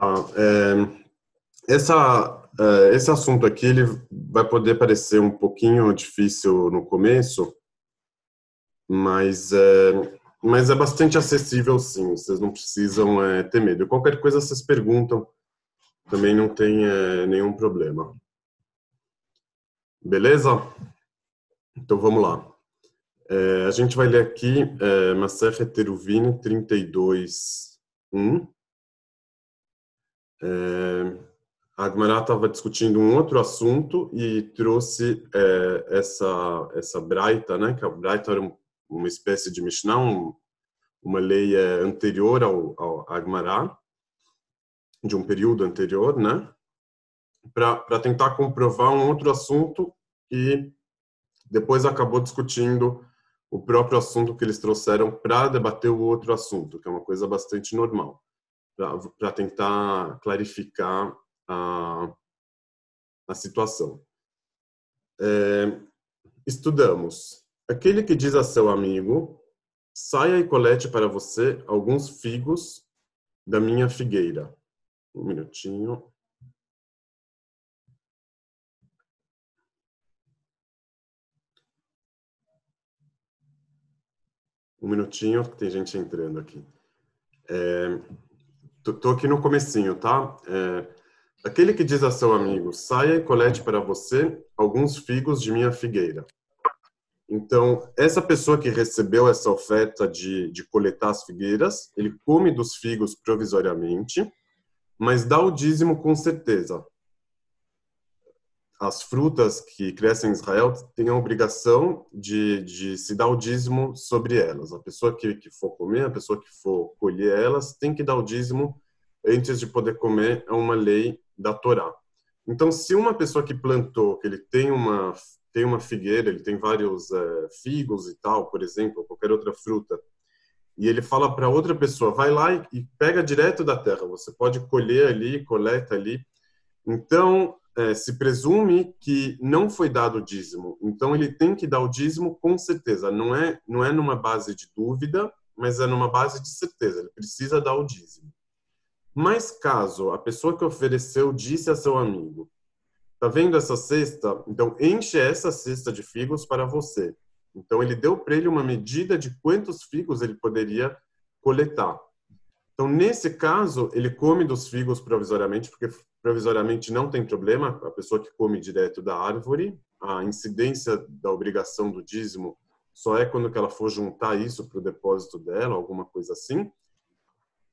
Ah, é, essa, é, esse assunto aqui ele vai poder parecer um pouquinho difícil no começo, mas é, mas é bastante acessível sim, vocês não precisam é, ter medo. Qualquer coisa vocês perguntam, também não tem é, nenhum problema. Beleza? Então vamos lá. É, a gente vai ler aqui é, Maser Teruvin 32, 1. É, a Agmará estava discutindo um outro assunto e trouxe é, essa essa braita, né? Que a braita era um, uma espécie de Mishnah, um, uma lei é, anterior ao, ao Agmará, de um período anterior, né? Para tentar comprovar um outro assunto e depois acabou discutindo o próprio assunto que eles trouxeram para debater o outro assunto, que é uma coisa bastante normal, para tentar clarificar a, a situação. É, estudamos. Aquele que diz a seu amigo, saia e colete para você alguns figos da minha figueira. Um minutinho. Um minutinho, que tem gente entrando aqui. É, tô, aqui no comecinho, tá? É, aquele que diz a seu amigo, saia e colete para você alguns figos de minha figueira. Então, essa pessoa que recebeu essa oferta de, de coletar as figueiras, ele come dos figos provisoriamente, mas dá o dízimo com certeza as frutas que crescem em Israel têm a obrigação de, de se dar o dízimo sobre elas. A pessoa que, que for comer, a pessoa que for colher elas, tem que dar o dízimo antes de poder comer. É uma lei da Torá. Então, se uma pessoa que plantou, que ele tem uma tem uma figueira, ele tem vários é, figos e tal, por exemplo, qualquer outra fruta, e ele fala para outra pessoa, vai lá e, e pega direto da terra. Você pode colher ali, coleta ali. Então, é, se presume que não foi dado o dízimo. Então ele tem que dar o dízimo com certeza. Não é não é numa base de dúvida, mas é numa base de certeza. Ele precisa dar o dízimo. Mas caso a pessoa que ofereceu disse a seu amigo, tá vendo essa cesta? Então enche essa cesta de figos para você. Então ele deu para ele uma medida de quantos figos ele poderia coletar. Então, nesse caso, ele come dos figos provisoriamente, porque provisoriamente não tem problema, a pessoa que come direto da árvore, a incidência da obrigação do dízimo só é quando ela for juntar isso para o depósito dela, alguma coisa assim.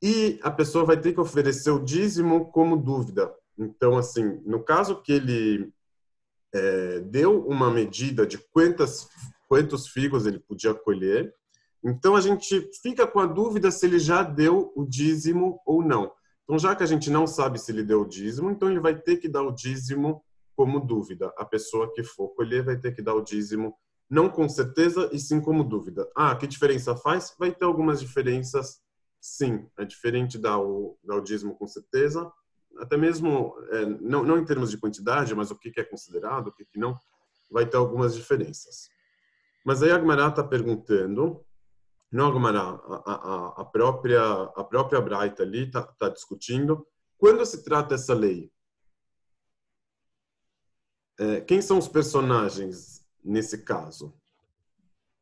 E a pessoa vai ter que oferecer o dízimo como dúvida. Então, assim, no caso que ele é, deu uma medida de quantas, quantos figos ele podia colher, então a gente fica com a dúvida se ele já deu o dízimo ou não. Então, já que a gente não sabe se ele deu o dízimo, então ele vai ter que dar o dízimo como dúvida. A pessoa que for colher vai ter que dar o dízimo, não com certeza, e sim como dúvida. Ah, que diferença faz? Vai ter algumas diferenças, sim. É diferente dar o, dar o dízimo com certeza, até mesmo, é, não, não em termos de quantidade, mas o que, que é considerado, o que, que não, vai ter algumas diferenças. Mas aí a Agmará está perguntando não, a, a, própria a própria Braita ali está tá discutindo quando se trata essa lei. É, quem são os personagens nesse caso?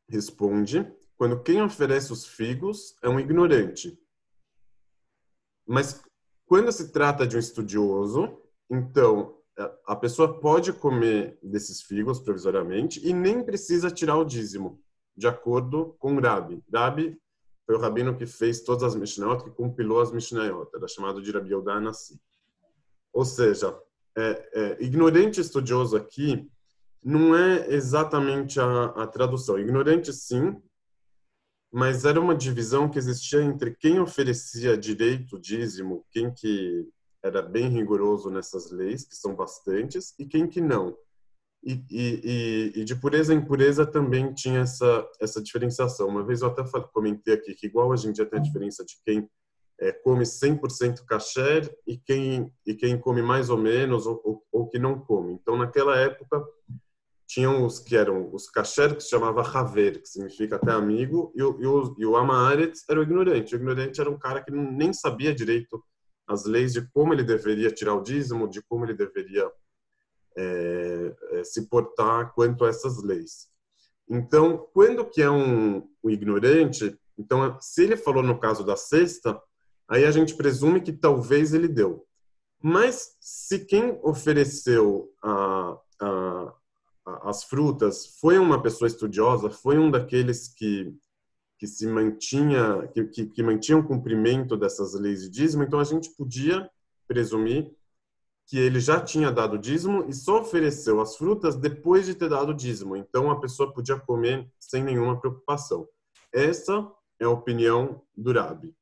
Responde quando quem oferece os figos é um ignorante. Mas quando se trata de um estudioso, então a pessoa pode comer desses figos provisoriamente e nem precisa tirar o dízimo de acordo com Rabi. Rabi foi o rabino que fez todas as Mishnayot, que compilou as Mishnayot, era chamado de Rabi Nassi. Ou seja, é, é, ignorante estudioso aqui não é exatamente a, a tradução. Ignorante, sim, mas era uma divisão que existia entre quem oferecia direito, dízimo, quem que era bem rigoroso nessas leis, que são bastantes, e quem que não. E, e, e, de pureza em pureza também tinha essa, essa diferenciação. Uma vez eu até comentei aqui que, igual hoje em dia tem a diferença de quem é, come 100% kasher e quem, e quem come mais ou menos ou, ou, ou, que não come. Então, naquela época, tinham os que eram os kasher, que se chamava haver, que significa até amigo, e o, e o, e o amaretz era o ignorante. O ignorante era um cara que nem sabia direito as leis de como ele deveria tirar o dízimo, de como ele deveria é, se portar quanto a essas leis. Então, quando que é um, um ignorante, então se ele falou no caso da cesta, aí a gente presume que talvez ele deu. Mas se quem ofereceu a, a, a, as frutas foi uma pessoa estudiosa, foi um daqueles que que se mantinha que, que, que mantinha o cumprimento dessas leis de dízimo, então a gente podia presumir que ele já tinha dado dízimo e só ofereceu as frutas depois de ter dado dízimo. Então a pessoa podia comer sem nenhuma preocupação. Essa é a opinião do Rabi.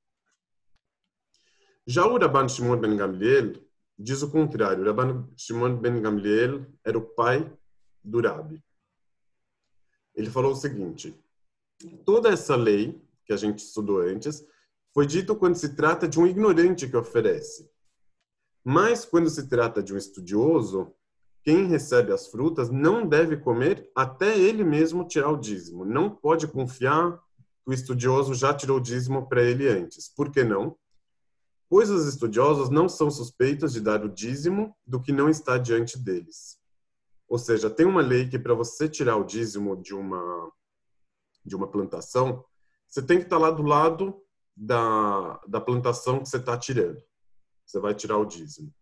Já o Rabban Shimon ben Gamliel diz o contrário. O Rabban Shimon ben Gamliel era o pai do Rabi. Ele falou o seguinte: toda essa lei que a gente estudou antes foi dito quando se trata de um ignorante que oferece. Mas quando se trata de um estudioso, quem recebe as frutas não deve comer até ele mesmo tirar o dízimo. Não pode confiar que o estudioso já tirou o dízimo para ele antes. Por que não? Pois os estudiosos não são suspeitos de dar o dízimo do que não está diante deles. Ou seja, tem uma lei que para você tirar o dízimo de uma de uma plantação, você tem que estar lá do lado da, da plantação que você está tirando você vai tirar o dízimo.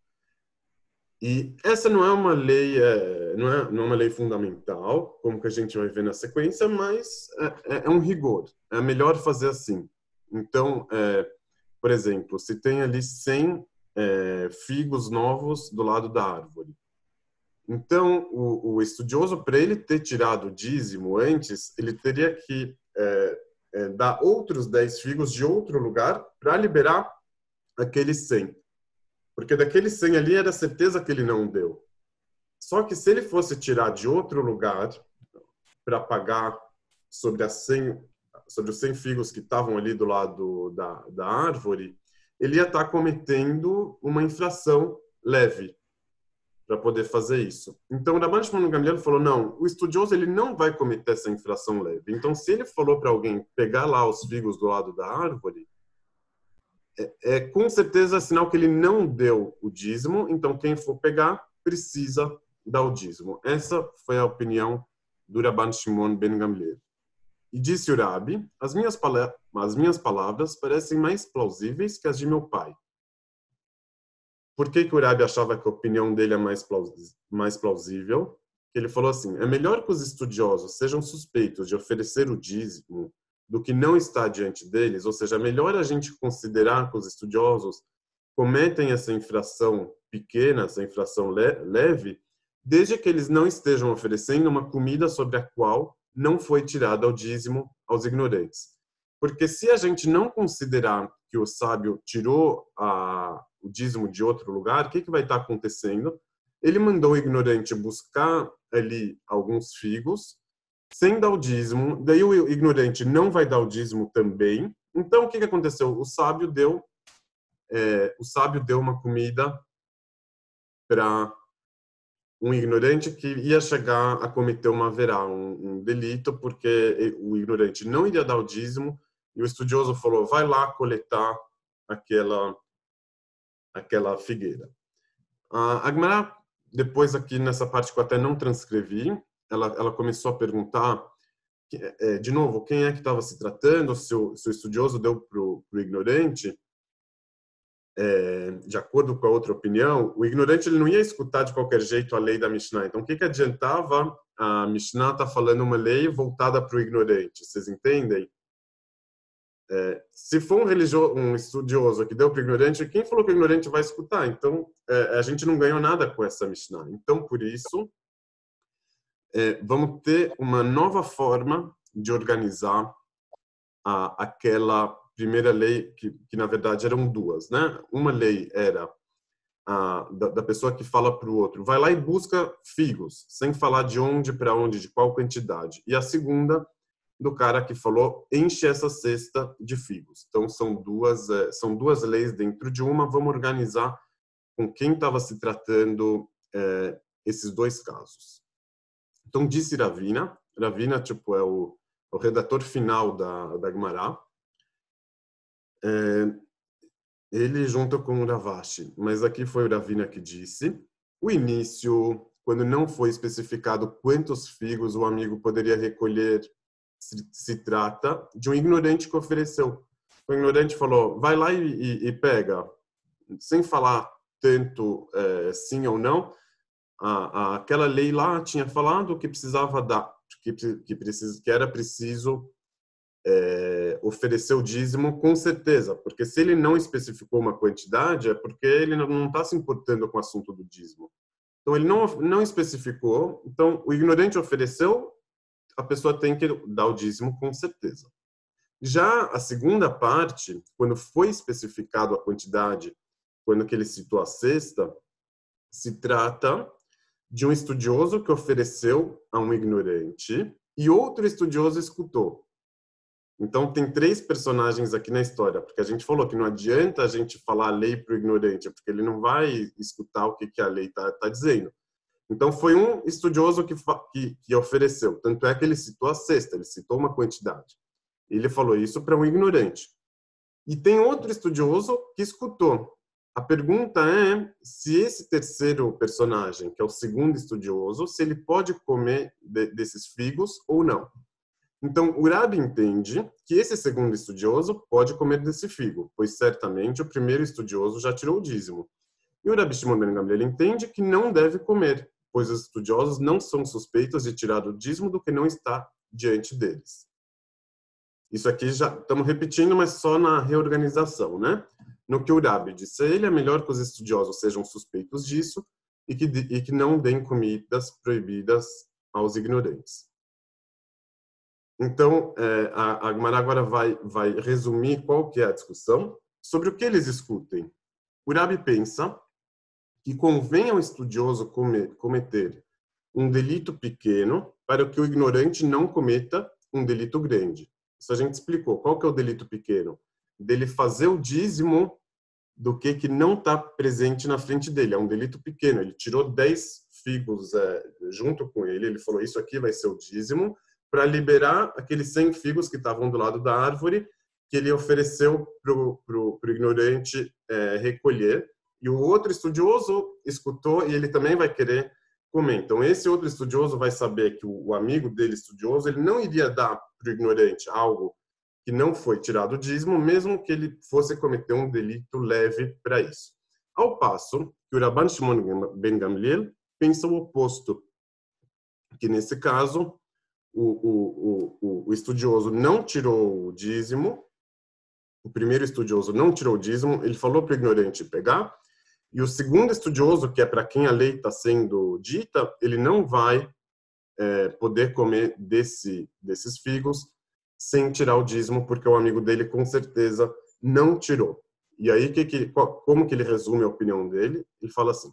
E essa não é uma lei, é, não, é, não é uma lei fundamental, como que a gente vai ver na sequência, mas é, é, é um rigor. É melhor fazer assim. Então, é, por exemplo, se tem ali 100 é, figos novos do lado da árvore. Então, o, o estudioso, para ele ter tirado o dízimo antes, ele teria que dar outros 10 figos de outro lugar para liberar aqueles 100. Porque daquele 100 ali era certeza que ele não deu. Só que se ele fosse tirar de outro lugar para pagar sobre, as 100, sobre os 100 figos que estavam ali do lado da, da árvore, ele ia estar tá cometendo uma infração leve para poder fazer isso. Então, o Rabban Shimon Gamliel falou, não, o estudioso ele não vai cometer essa infração leve. Então, se ele falou para alguém pegar lá os figos do lado da árvore, é, é, com certeza sinal que ele não deu o dízimo, então quem for pegar precisa dar o dízimo. Essa foi a opinião do Rabban Shimon ben Gamliel. E disse o Rabi, as minhas, as minhas palavras parecem mais plausíveis que as de meu pai. Por que, que o Rabi achava que a opinião dele é mais, mais plausível? Ele falou assim, é melhor que os estudiosos sejam suspeitos de oferecer o dízimo do que não está diante deles, ou seja, melhor a gente considerar que os estudiosos cometem essa infração pequena, essa infração leve, desde que eles não estejam oferecendo uma comida sobre a qual não foi tirada o dízimo aos ignorantes. Porque se a gente não considerar que o sábio tirou a, o dízimo de outro lugar, o que, que vai estar acontecendo? Ele mandou o ignorante buscar ali alguns figos sem dar o dízimo, daí o ignorante não vai dar o dízimo também. Então, o que, que aconteceu? O sábio deu, é, o sábio deu uma comida para um ignorante que ia chegar a cometer uma verá, um, um, delito, porque o ignorante não iria dar o dízimo e o estudioso falou: vai lá coletar aquela aquela figueira. A Agmará, depois aqui nessa parte que eu até não transcrevi, ela, ela começou a perguntar, é, de novo, quem é que estava se tratando, se o, se o estudioso deu para o ignorante, é, de acordo com a outra opinião, o ignorante ele não ia escutar de qualquer jeito a lei da Mishnah. Então, o que, que adiantava a Mishnah estar tá falando uma lei voltada para o ignorante? Vocês entendem? É, se for um, um estudioso que deu para o ignorante, quem falou que o ignorante vai escutar? Então, é, a gente não ganhou nada com essa Mishnah. Então, por isso, vamos ter uma nova forma de organizar a, aquela primeira lei, que, que na verdade eram duas, né? Uma lei era a, da, da pessoa que fala para o outro, vai lá e busca figos, sem falar de onde para onde, de qual quantidade. E a segunda do cara que falou enche essa cesta de figos. Então são duas é, são duas leis dentro de uma. Vamos organizar com quem estava se tratando é, esses dois casos. Então, disse Ravina, Ravina, tipo, é o, o redator final da, da Gemara, é, ele junto com o Ravashi, mas aqui foi o Ravina que disse, o início, quando não foi especificado quantos figos o amigo poderia recolher, se, se trata de um ignorante que ofereceu. O ignorante falou, vai lá e, e, e pega, sem falar tanto é, sim ou não, a, aquela lei lá tinha falado que precisava dar, que, que, que era preciso é, oferecer o dízimo com certeza, porque se ele não especificou uma quantidade, é porque ele não está se importando com o assunto do dízimo. Então, ele não, não especificou, então o ignorante ofereceu, a pessoa tem que dar o dízimo com certeza. Já a segunda parte, quando foi especificado a quantidade, quando que ele citou a sexta, se trata de um estudioso que ofereceu a um ignorante e outro estudioso escutou. Então, tem três personagens aqui na história, porque a gente falou que não adianta a gente falar a lei para o ignorante, porque ele não vai escutar o que, que a lei está tá dizendo. Então, foi um estudioso que, que, que, ofereceu. Tanto é que ele citou a sexta, ele citou uma quantidade. Ele falou isso para um ignorante. E tem outro estudioso que escutou. A pergunta é se esse terceiro personagem, que é o segundo estudioso, se ele pode comer de, desses figos ou não. Então, o Rabi entende que esse segundo estudioso pode comer desse figo, pois certamente o primeiro estudioso já tirou o dízimo. E o Rabi Shimon ben Gamliel entende que não deve comer, pois os estudiosos não são suspeitos de tirar o dízimo do que não está diante deles. Isso aqui já estamos repetindo, mas só na reorganização, né? No que o Rabi disse, ele é melhor que os estudiosos sejam suspeitos disso e que, e que não deem comidas proibidas aos ignorantes. Então, é, a, a agora vai, vai resumir qual que é a discussão sobre o que eles escutem. O Rabi pensa que convém ao estudioso cometer um delito pequeno para que o ignorante não cometa um delito grande. Isso a gente explicou. Qual que é o delito pequeno? Dele fazer o dízimo do que que não está presente na frente dele. É um delito pequeno. Ele tirou 10 figos é, junto com ele. Ele falou, isso aqui vai ser o dízimo para liberar aqueles 100 figos que estavam do lado da árvore que ele ofereceu para o ignorante é, recolher. E o outro estudioso escutou e ele também vai querer comer. Então, esse outro estudioso vai saber que o, o amigo dele, estudioso, ele não iria dar para o ignorante algo que não foi tirado o dízimo, mesmo que ele fosse cometer um delito leve para isso. Ao passo que o Rabban Shimon Ben Gamliel pensa o oposto, que nesse caso o, o, o, o estudioso não tirou o dízimo, o primeiro estudioso não tirou o dízimo, ele falou para o ignorante pegar, e o segundo estudioso, que é para quem a lei está sendo dita, ele não vai é, poder comer desse, desses figos sem tirar o dízimo, porque o amigo dele com certeza não tirou. E aí, que, que, como que ele resume a opinião dele? Ele fala assim: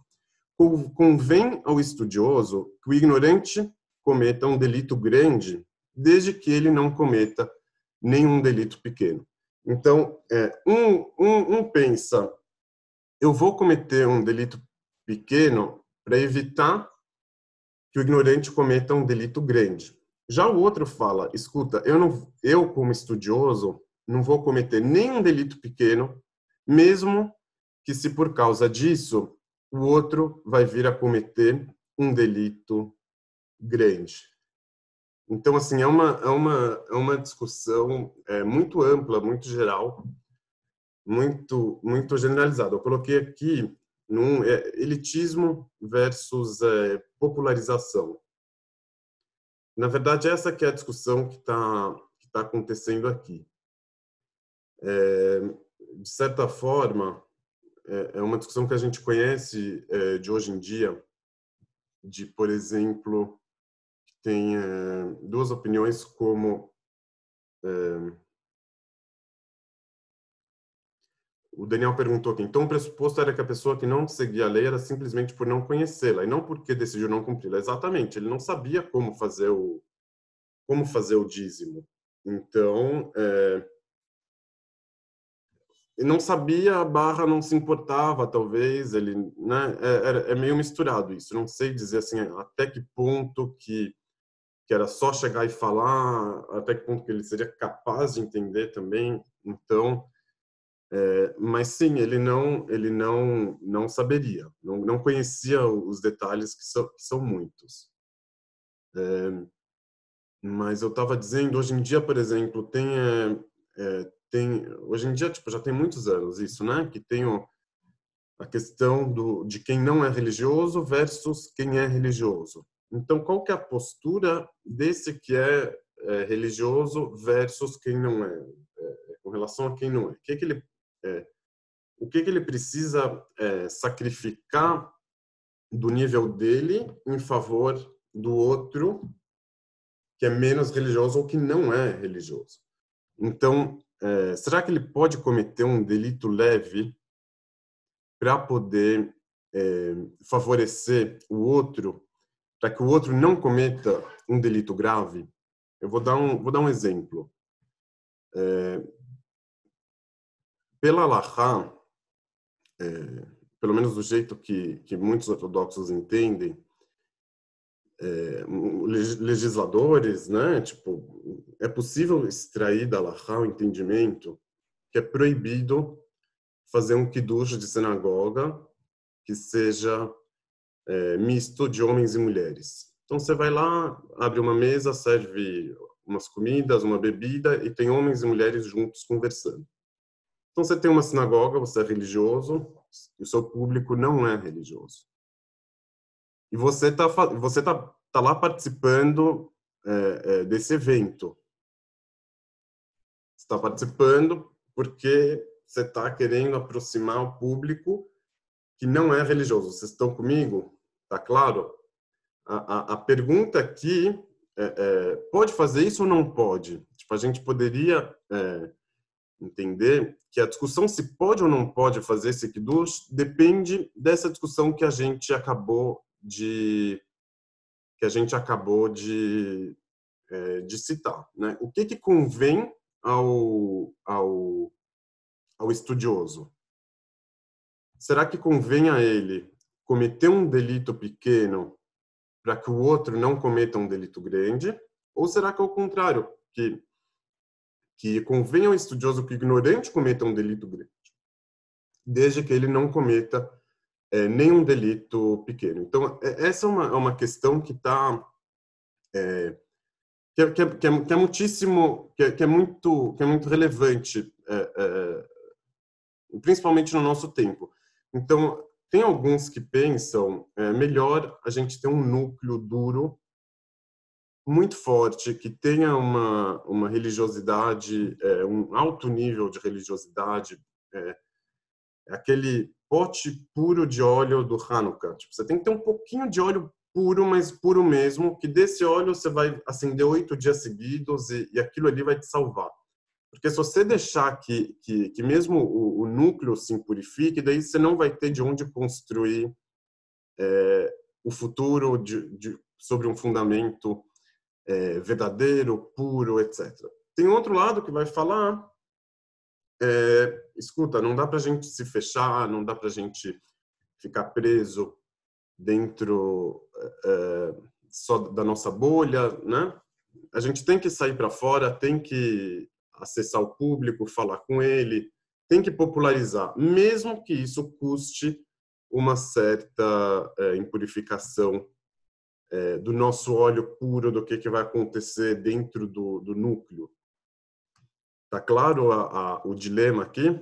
convém ao estudioso que o ignorante cometa um delito grande, desde que ele não cometa nenhum delito pequeno. Então, é, um, um, um pensa, eu vou cometer um delito pequeno para evitar que o ignorante cometa um delito grande. Já o outro fala, escuta, eu não, eu como estudioso não vou cometer nenhum delito pequeno, mesmo que se por causa disso o outro vai vir a cometer um delito grande. Então, assim, é uma, é uma, é uma discussão é, muito ampla, muito geral, muito, muito generalizada. Eu coloquei aqui num é, elitismo versus é, popularização. Na verdade, essa que é a discussão que está que tá acontecendo aqui. É, de certa forma, é, é uma discussão que a gente conhece é, de hoje em dia, de, por exemplo, tem é, duas opiniões como é, o Daniel perguntou aqui, então o pressuposto era que a pessoa que não seguia a lei era simplesmente por não conhecê-la e não porque decidiu não cumpri-la. Exatamente, ele não sabia como fazer o como fazer o dízimo. Então, é, não sabia, a barra não se importava, talvez, ele, né, é, é, meio misturado isso, não sei dizer assim, até que ponto que que era só chegar e falar, até que ponto que ele seria capaz de entender também. Então, É, mas sim, ele não, ele não, não saberia, não, não conhecia os detalhes que são, que são muitos. É, mas eu estava dizendo, hoje em dia, por exemplo, tem, é, é, tem, hoje em dia, tipo, já tem muitos anos isso, né? Que tem o, a questão do, de quem não é religioso versus quem é religioso. Então, qual que é a postura desse que é, é religioso versus quem não é, é, com relação a quem não é? O que, que ele é, o que, que ele precisa é, sacrificar do nível dele em favor do outro que é menos religioso ou que não é religioso. Então, é, será que ele pode cometer um delito leve para poder é, favorecer o outro, para que o outro não cometa um delito grave? Eu vou dar um, vou dar um exemplo. É, pela Lahá, é, pelo menos do jeito que, que muitos ortodoxos entendem, é, legisladores, né? Tipo, é possível extrair da Lahá o entendimento que é proibido fazer um kiddush de sinagoga que seja é, misto de homens e mulheres. Então você vai lá, abre uma mesa, serve umas comidas, uma bebida e tem homens e mulheres juntos conversando. Então você tem uma sinagoga, você é religioso, o seu público não é religioso. E você está você tá, tá lá participando é, é, desse evento. está participando porque você está querendo aproximar o público que não é religioso. Vocês estão comigo? Tá claro? A, a, a pergunta aqui é, é, pode fazer isso ou não pode? Tipo, a gente poderia é, entender que a discussão se pode ou não pode fazer esse kiddush depende dessa discussão que a gente acabou de que a gente acabou de, é, de citar, né? O que que convém ao, ao, ao estudioso? Será que convém a ele cometer um delito pequeno para que o outro não cometa um delito grande? Ou será que é o contrário, que que convém ao estudioso que o ignorante cometa um delito grande, desde que ele não cometa é, nenhum delito pequeno. Então, é, essa é uma, é uma questão que está é, que, é, que, é, que, é, que é muitíssimo, que é, que é, muito, que é muito relevante, principalmente no nosso tempo. Então, tem alguns que pensam é, melhor a gente ter um núcleo duro muito forte, que tenha uma, uma religiosidade, é, um alto nível de religiosidade, é, é, aquele pote puro de óleo do Hanukkah. Tipo, você tem que ter um pouquinho de óleo puro, mas puro mesmo, que desse óleo você vai acender oito dias seguidos e, e, aquilo ali vai te salvar. Porque se você deixar que, que, que mesmo o, o núcleo se impurifique, daí você não vai ter de onde construir é, o futuro de, de, sobre um fundamento é, verdadeiro, puro, etc. Tem outro lado que vai falar, é, escuta, não dá para a gente se fechar, não dá para a gente ficar preso dentro é, só da nossa bolha, né? A gente tem que sair para fora, tem que acessar o público, falar com ele, tem que popularizar, mesmo que isso custe uma certa é, impurificação é, do nosso óleo puro, do que, que vai acontecer dentro do, do núcleo. Tá claro a, a, o dilema aqui?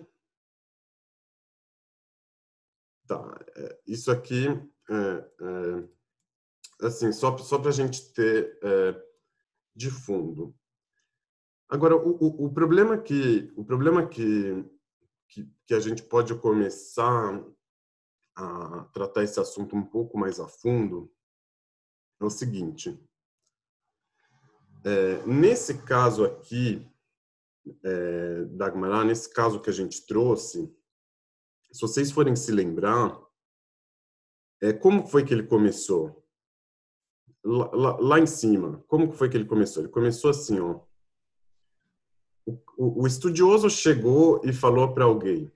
Tá, é, isso aqui, é, é, assim, só, só para a gente ter é, de fundo. Agora, o, o, o, problema que o problema que, que, que a gente pode começar a tratar esse assunto um pouco mais a fundo é o seguinte. É, nesse caso aqui, é, Dagmar, nesse caso que a gente trouxe, se vocês forem se lembrar, é, como foi que ele começou? Lá, lá, lá, em cima, como foi que ele começou? Ele começou assim, ó. O, o, o estudioso chegou e falou para alguém: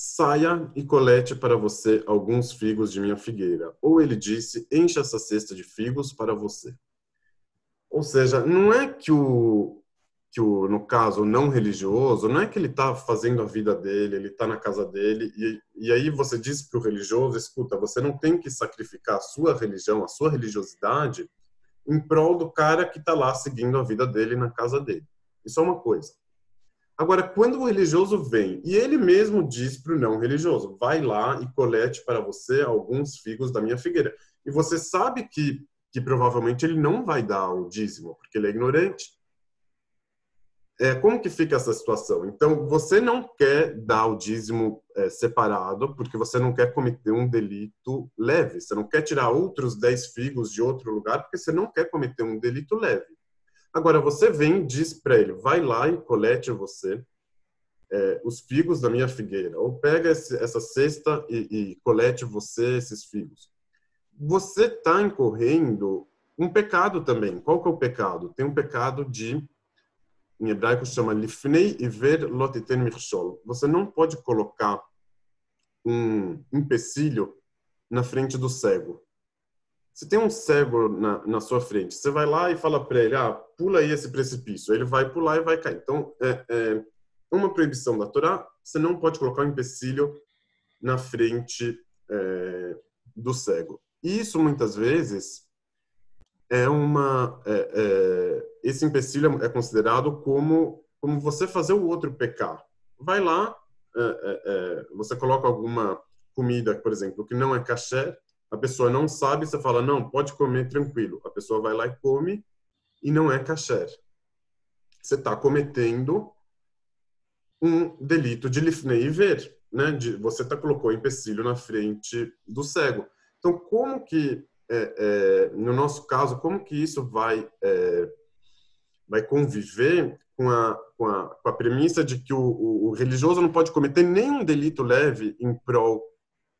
Saia e colete para você alguns figos de minha figueira. Ou ele disse: Encha essa cesta de figos para você. Ou seja, não é que o, que o, no caso, o não religioso, não é que ele está fazendo a vida dele, ele está na casa dele, e, e aí você diz para o religioso, escuta, você não tem que sacrificar a sua religião, a sua religiosidade, em prol do cara que está lá seguindo a vida dele na casa dele. Isso é uma coisa. Agora, quando o religioso vem e ele mesmo diz para o não religioso, vai lá e colete para você alguns figos da minha figueira. E você sabe que, que provavelmente ele não vai dar o dízimo, porque ele é ignorante é, como que fica essa situação? Então, você não quer dar o dízimo é, separado porque você não quer cometer um delito leve. Você não quer tirar outros 10 figos de outro lugar porque você não quer cometer um delito leve. Agora, você vem e diz para ele, vai lá e colete você é, os figos da minha figueira, ou pega esse, essa cesta e, e colete você esses figos. Você está incorrendo um pecado também. Qual que é o pecado? Tem um pecado de em hebraico chama lifnei iver lotiten michol. Você não pode colocar um empecilho na frente do cego. Se tem um cego na, na sua frente, você vai lá e fala para ele, ah, pula aí esse precipício. Ele vai pular e vai cair. Então, é, é uma proibição da Torá, você não pode colocar um empecilho na frente é, do cego. E isso, muitas vezes, é uma é, é, esse empecilho é considerado como como você fazer o outro pecar. Vai lá, é, é, você coloca alguma comida, por exemplo, que não é caché, a pessoa não sabe, você fala não, pode comer tranquilo. A pessoa vai lá e come e não é caché. Você está cometendo um delito de lifnei e ver, né? De, você tá colocou empecilho na frente do cego. Então, como que é, é, no nosso caso, como que isso vai é, vai conviver com a, com a, com a premissa de que o, o, o, religioso não pode cometer nenhum delito leve em prol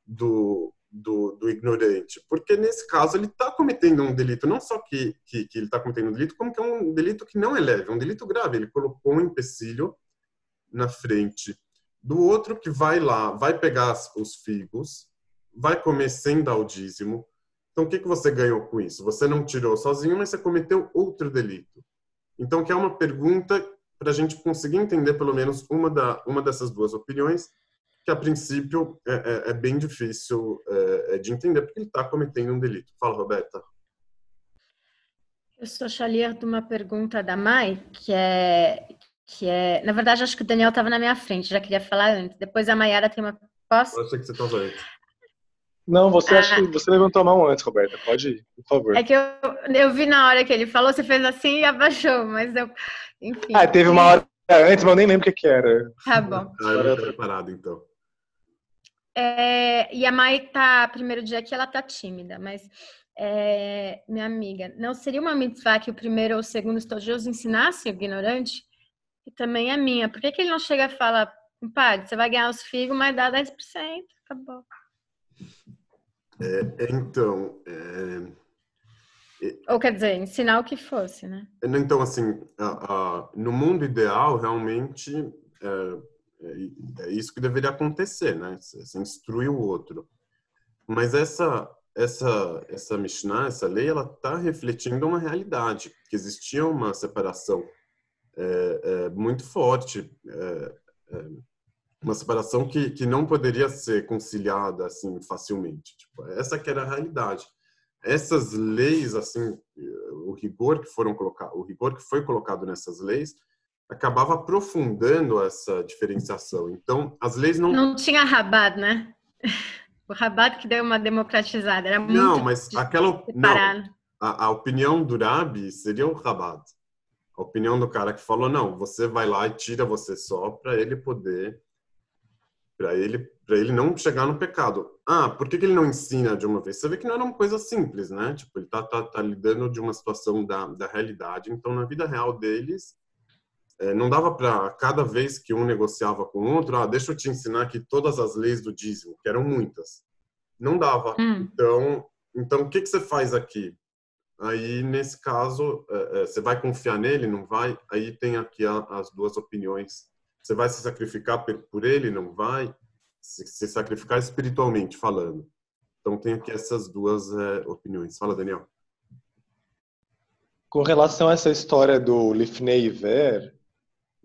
do, do, do ignorante? Porque nesse caso ele está cometendo um delito, não só que, que, que ele está cometendo um delito, como que é um delito que não é leve, é um delito grave. Ele colocou um empecilho na frente do outro que vai lá, vai pegar os figos, vai comer sem dar o dízimo, então, o que, que você ganhou com isso? Você não tirou sozinho, mas você cometeu outro delito. Então, que é uma pergunta para a gente conseguir entender pelo menos uma, da, uma dessas duas opiniões, que a princípio é, é, é bem difícil é, é de entender, porque ele está cometendo um delito. Fala, Roberta. Eu sou chalier de uma pergunta da Mai, que é, que é... Na verdade, acho que o Daniel estava na minha frente, já queria falar antes. Depois a Maiara tem uma... Posso? Eu achei que você estava antes. Não, você ah. acha que você levantou a mão antes, Roberta. Pode ir, por favor. É que eu, eu vi na hora que ele falou, você fez assim e abaixou, mas eu. Enfim. Ah, teve uma hora antes, mas eu nem lembro o que, que era. Tá bom. Ah, eu preparado, então. É, e a Mai tá, primeiro dia aqui, ela tá tímida, mas é, minha amiga, não seria uma mitzvah que o primeiro ou o segundo estudioso ensinasse o ignorante? E também é minha. Por que, que ele não chega e fala, compadre, você vai ganhar os figos, mas dá 10%? Acabou. É, então. É, Ou quer dizer, ensinar o que fosse, né? Então, assim, a, a, no mundo ideal, realmente é, é, é, isso que deveria acontecer, né? Você instrui o outro. Mas essa essa essa Mishnah, essa lei, ela está refletindo uma realidade que existia uma separação é, é, muito forte é, uma separação que, que não poderia ser conciliada assim facilmente. Tipo, essa que era a realidade. Essas leis, assim, o rigor que foram colocar, o rigor que foi colocado nessas leis acabava aprofundando essa diferenciação. Então, as leis não não tinha rabado, né? O rabado que deu uma democratizada era muito não, mas aquela não, a, a opinião do Rabi seria o rabado. A opinião do cara que falou não, você vai lá e tira você só para ele poder para ele ele não chegar no pecado. Ah, por que, que, ele não ensina de uma vez? Você vê que não era uma coisa simples, né? Tipo, ele tá, tá, tá lidando de uma situação da, da realidade. Então, na vida real deles, não dava para cada vez que um negociava com o outro, ah, deixa eu te ensinar aqui todas as leis do dízimo, que eram muitas. Não dava. Hum. Então, então o que, que você faz aqui? Aí, nesse caso, é, é, você vai confiar nele, não vai? Aí tem aqui a, as duas opiniões você vai se sacrificar por ele? Não vai? Se, se sacrificar espiritualmente falando. Então tem aqui essas duas é, opiniões. Fala, Daniel. Com relação a essa história do Lifnei Ver,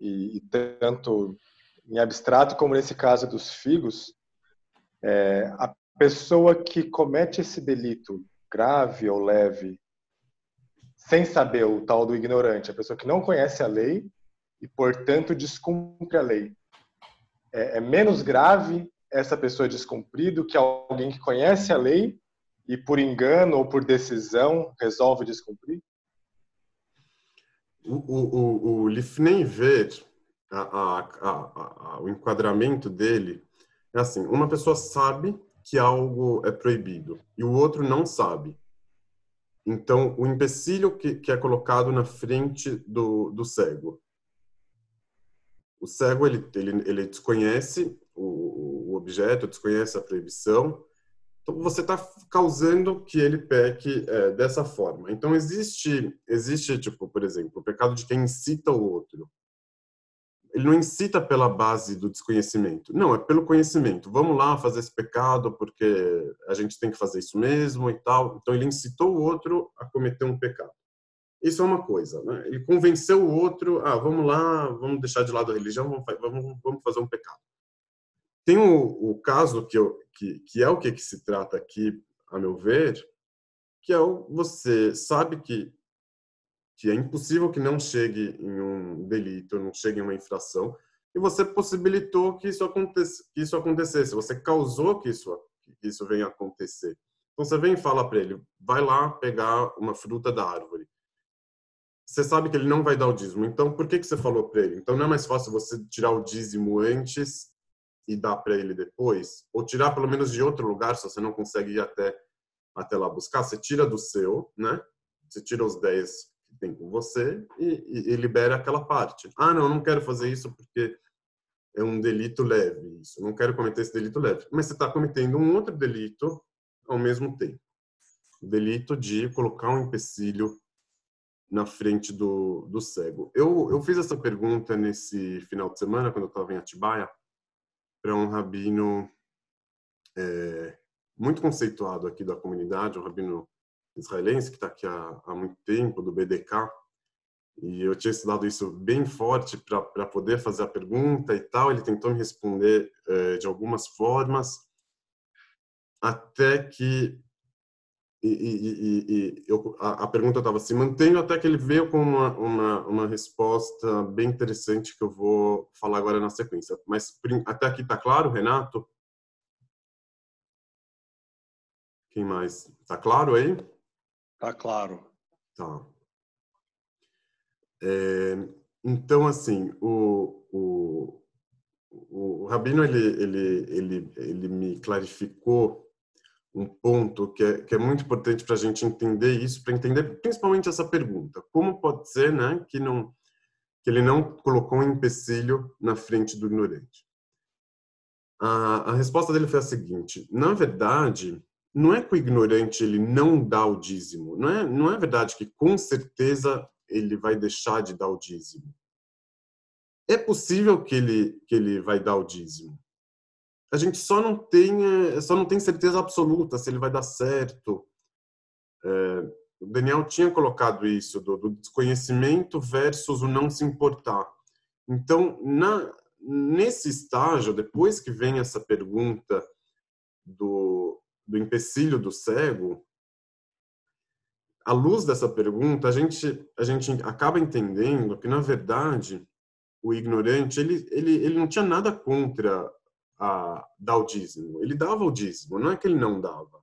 e, e tanto em abstrato como nesse caso dos figos, é, a pessoa que comete esse delito grave ou leve sem saber o tal do ignorante, a pessoa que não conhece a lei e, portanto, descumpre a lei. É, é menos grave essa pessoa descumprir do que alguém que conhece a lei e, por engano ou por decisão, resolve descumprir? O, o, o Lifnei Ver, a, a, a, o enquadramento dele é assim: uma pessoa sabe que algo é proibido e o outro não sabe. Então, o empecilho que, que é colocado na frente do, do cego. O cego, ele, ele, ele desconhece o, o objeto, desconhece a proibição, então você está causando que ele peque é, dessa forma. Então existe, existe tipo, por exemplo, o pecado de quem incita o outro ele não incita pela base do desconhecimento. Não, é pelo conhecimento. Vamos lá fazer esse pecado porque a gente tem que fazer isso mesmo e tal. Então ele incitou o outro a cometer um pecado. Isso é uma coisa, né? Ele convenceu o outro, ah, vamos lá, vamos deixar de lado a religião, vamos, vamos, vamos fazer um pecado. Tem o, o caso que, eu, que, que é o que, que se trata aqui, a meu ver, que é o você sabe que que é impossível que não chegue em um delito, não chegue em uma infração, e você possibilitou que isso, acontecesse, que isso acontecesse, você causou que isso, que isso venha acontecer. Então você vem e fala para ele, vai lá pegar uma fruta da árvore. Você sabe que ele não vai dar o dízimo, então por que, que você falou para ele? Então não é mais fácil você tirar o dízimo antes e dar para ele depois? Ou tirar pelo menos de outro lugar, se você não consegue ir até, até lá buscar, você tira do seu, né? Você tira os 10 tem com você e, e, e, libera aquela parte. Ah, não, não quero fazer isso porque é um delito leve. Isso, não quero cometer esse delito leve. Mas você está cometendo um outro delito ao mesmo tempo. O delito de colocar um empecilho na frente do, do cego. Eu, eu fiz essa pergunta nesse final de semana, quando eu estava em Atibaia, para um rabino é, muito conceituado aqui da comunidade, um rabino israelense que está aqui há, há, muito tempo, do BDK, e eu tinha estudado isso bem forte para poder fazer a pergunta e tal. Ele tentou me responder eh, de algumas formas, até que e, e, e eu, a, a, pergunta estava se mantendo até que ele veio com uma, uma, uma, resposta bem interessante que eu vou falar agora na sequência. Mas até aqui está claro, Renato? Quem mais? Está claro aí? Tá claro. Tá. É, então, assim, o, o, o, Rabino, ele, ele, ele, ele me clarificou um ponto que é, que é muito importante para a gente entender isso, para entender principalmente essa pergunta. Como pode ser né, que, não, que ele não colocou um empecilho na frente do ignorante? A, a resposta dele foi a seguinte: na verdade, não é que o ignorante ele não dá o dízimo. Não é, não é verdade que com certeza ele vai deixar de dar o dízimo. É possível que ele que ele vai dar o dízimo. A gente só não tem é, só não tem certeza absoluta se ele vai dar certo. É, o Daniel tinha colocado isso do, do, desconhecimento versus o não se importar. Então, na, nesse estágio, depois que vem essa pergunta do do empecilho do cego, à luz dessa pergunta, a gente, a gente acaba entendendo que, na verdade, o ignorante, ele, ele, ele não tinha nada contra a, dar o dízimo. Ele dava o dízimo, não é que ele não dava.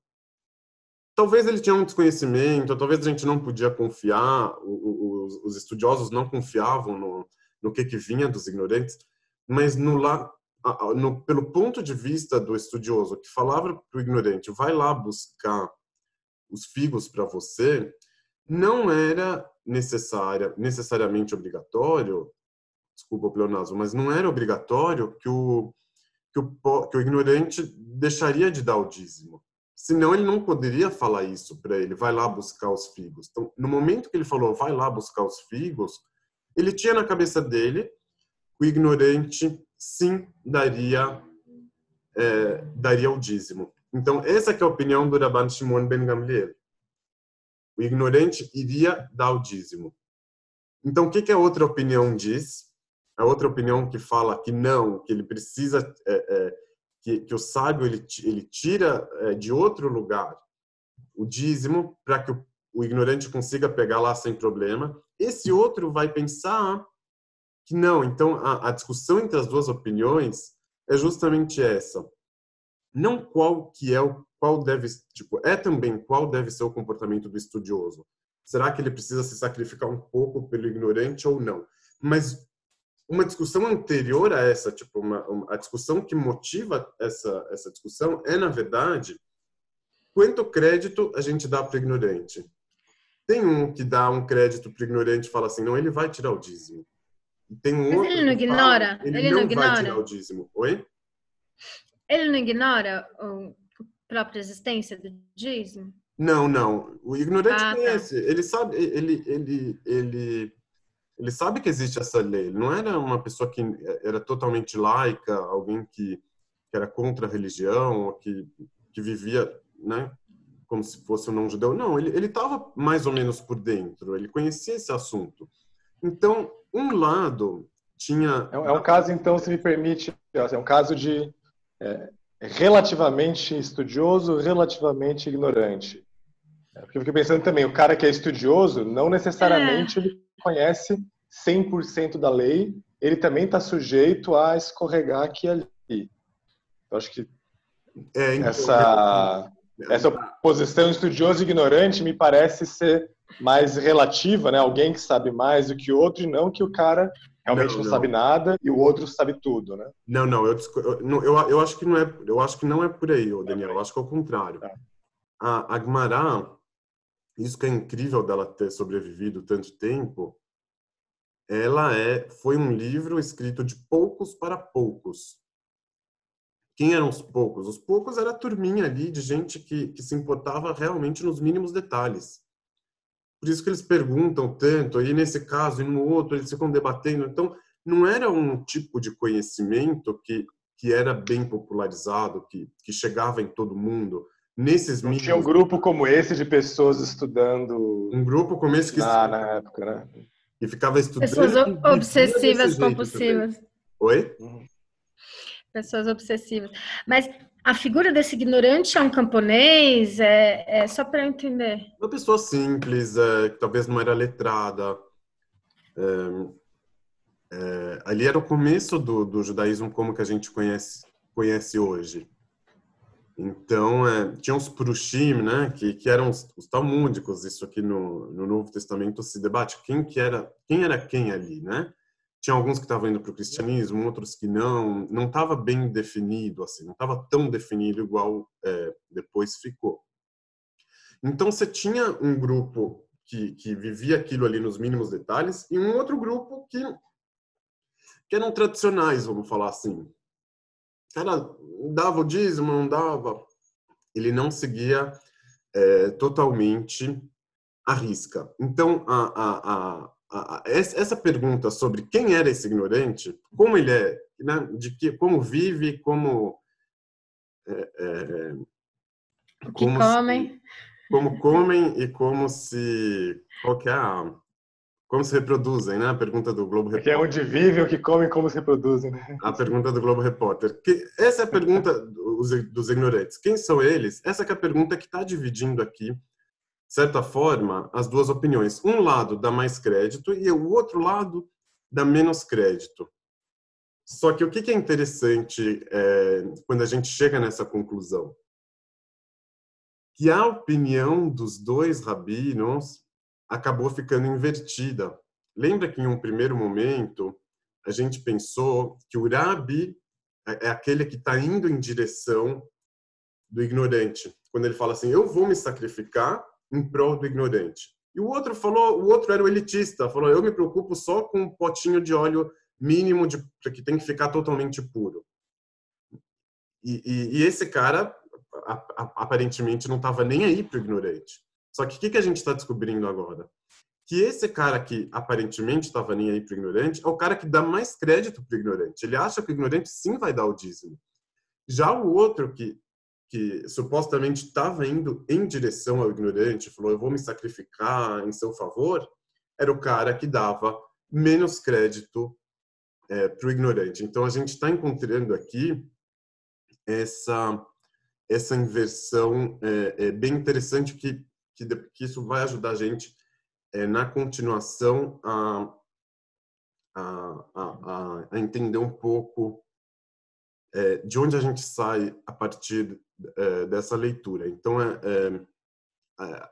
Talvez ele tinha um desconhecimento, talvez a gente não podia confiar, os, os estudiosos não confiavam no, no que, que vinha dos ignorantes, mas no, no, pelo ponto de vista do estudioso que falava para o ignorante, vai lá buscar os figos para você, não era necessária, necessariamente obrigatório, desculpa o pleonasmo, mas não era obrigatório que o, que o, que o ignorante deixaria de dar o dízimo. Senão ele não poderia falar isso para ele, vai lá buscar os figos. Então, no momento que ele falou, vai lá buscar os figos, ele tinha na cabeça dele o ignorante sim daria é, daria o dízimo. Então, essa é a opinião do Rabban Shimon ben Gamliel. O ignorante iria dar o dízimo. Então, o que, que a outra opinião diz? A outra opinião que fala que não, que ele precisa, é, é, que, que, o sábio ele, ele tira é, de outro lugar o dízimo para que o, o, ignorante consiga pegar lá sem problema. Esse outro vai pensar que não. Então, a, a discussão entre as duas opiniões é justamente essa. Não qual que é o qual deve, tipo, é também qual deve ser o comportamento do estudioso. Será que ele precisa se sacrificar um pouco pelo ignorante ou não? Mas uma discussão anterior a essa, tipo, uma, uma, a discussão que motiva essa, essa discussão é, na verdade, quanto crédito a gente dá para o ignorante. Tem um que dá um crédito para o ignorante e fala assim, não, ele vai tirar o dízimo. tem um Mas outro ele não ignora? Fala, ele, ele, não, não ignora? vai tirar o dízimo. Oi? Ele não ignora a própria existência do dízimo? Não, não. O ignorante ah, conhece. Tá. Ele sabe, ele, ele, ele, ele sabe que existe essa lei. Ele não era uma pessoa que era totalmente laica, alguém que, que era contra a religião, que, que vivia, né, como se fosse um não judeu. Não, ele ele estava mais ou menos por dentro. Ele conhecia esse assunto. Então, um lado tinha. É, é um caso, então, se me permite, é um caso de é, relativamente estudioso, relativamente ignorante. É, porque eu fiquei pensando também, o cara que é estudioso, não necessariamente é. ele conhece 100% da lei, ele também está sujeito a escorregar aqui e ali. Eu acho que é, então, essa, é, essa posição estudioso ignorante me parece ser mais relativa, né? Alguém que sabe mais do que o outro e não que o cara realmente não, não, não, sabe nada e o outro sabe tudo, né? Não, não, eu, eu, eu, eu acho que não é, eu acho que não é por aí, Daniel. Eu acho que é o contrário. Tá. A, a Guimarães isso que é incrível dela ter sobrevivido tanto tempo, ela é foi um livro escrito de poucos para poucos. Quem eram os poucos? Os poucos era a turminha ali de gente que, que se importava realmente nos mínimos detalhes. Por isso que eles perguntam tanto, aí nesse caso e no outro eles ficam debatendo. Então, não era um tipo de conhecimento que, que era bem popularizado, que, que chegava em todo mundo nesses Não tinha um grupo como esse de pessoas estudando. Um grupo como esse que na, na época, né? E ficava estudando. Pessoas obsessivas compulsivas. Oi? Uhum. Pessoas obsessivas. Mas a figura desse ignorante é um camponês? É, é só para eu entender. Uma pessoa simples, é, que talvez não era letrada. É, é, ali era o começo do, do judaísmo como que a gente conhece, conhece hoje. Então, é, tinha os Purushim, né, que, que eram os, os talmúdicos, isso aqui no, no Novo Testamento se debate, quem que era quem era quem ali, né? Tinha alguns que estavam indo para o cristianismo, outros que não, não estava bem definido, assim, não estava tão definido igual é, depois ficou. Então, você tinha um grupo que, que vivia aquilo ali nos mínimos detalhes e um outro grupo que, que eram tradicionais, vamos falar assim, cara dava o dízimo, não dava. Ele não seguia é, totalmente a risca. Então, a, a, a, essa pergunta sobre quem era esse ignorante, como ele é, né, de que, como vive, como é, é, como comem, se, como comem e como se qual que é a como se reproduzem, né? A pergunta do Globo Repórter. Que é onde vivem, o que comem, como se reproduzem, né? A pergunta do Globo Repórter. Que essa é a pergunta dos, dos ignorantes. Quem são eles? Essa é a pergunta que está dividindo aqui, de certa forma, as duas opiniões. Um lado dá mais crédito e o outro lado dá menos crédito. Só que o que é interessante é, quando a gente chega nessa conclusão? Que a opinião dos dois rabinos acabou ficando invertida. Lembra que em um primeiro momento a gente pensou que o Rabi é, é aquele que está indo em direção do ignorante, quando ele fala assim: "Eu vou me sacrificar em prol do ignorante". E o outro falou, o outro era o elitista, falou: "Eu me preocupo só com um potinho de óleo mínimo de que tem que ficar totalmente puro". E, e, e esse cara aparentemente não estava nem aí para o ignorante. Só que o que, que a gente está descobrindo agora? Que esse cara que aparentemente estava nem aí para ignorante é o cara que dá mais crédito para ignorante. Ele acha que o ignorante sim vai dar o dízimo. Já o outro que, que supostamente estava indo em direção ao ignorante, falou: Eu vou me sacrificar em seu favor, era o cara que dava menos crédito é, para o ignorante. Então, a gente está encontrando aqui essa essa inversão é, é bem interessante que, que, que isso vai ajudar a gente é, na continuação a, a, a, a, entender um pouco é, de onde a gente sai a partir é, dessa leitura. Então, é, é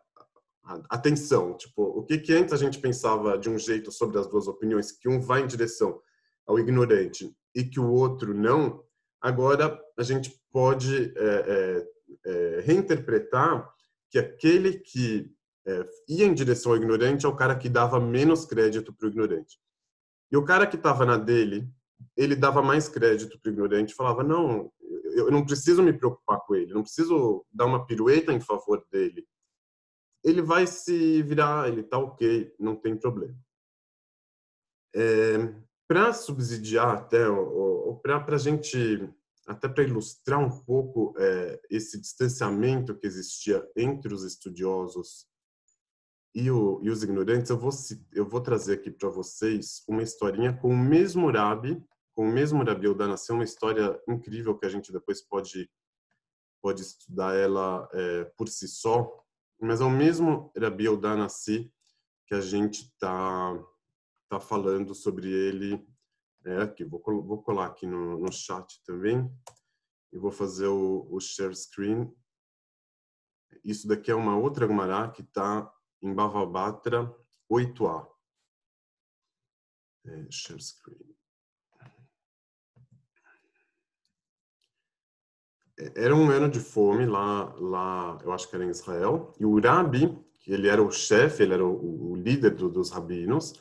atenção, tipo, o que, que antes a gente pensava de um jeito sobre as duas opiniões, que um vai em direção ao ignorante e que o outro não, agora a gente pode é, é, reinterpretar que aquele que ia em direção ao ignorante é o cara que dava menos crédito para o ignorante. E o cara que estava na dele, ele dava mais crédito para o ignorante, falava: não, eu não preciso me preocupar com ele, não preciso dar uma pirueta em favor dele. Ele vai se virar, ele tá ok, não tem problema. É, para subsidiar até, para a gente, até para ilustrar um pouco é, esse distanciamento que existia entre os estudiosos e, o, e os ignorantes, eu vou, eu vou trazer aqui para vocês uma historinha com o mesmo Rabi, com o mesmo Rabi Eudanaci, uma história incrível que a gente depois pode, pode estudar ela é, por si só, mas é o mesmo Rabi Eudanaci que a gente está tá falando sobre ele é, aqui. Vou, vou colar aqui no, no chat também e vou fazer o, o share screen. Isso daqui é uma outra Gumará que está em Bavabatra 8A. É, share screen. É, era um ano de fome lá, lá, eu acho que era em Israel, e o Rabi, que ele era o chefe, ele era o, o líder do, dos rabinos,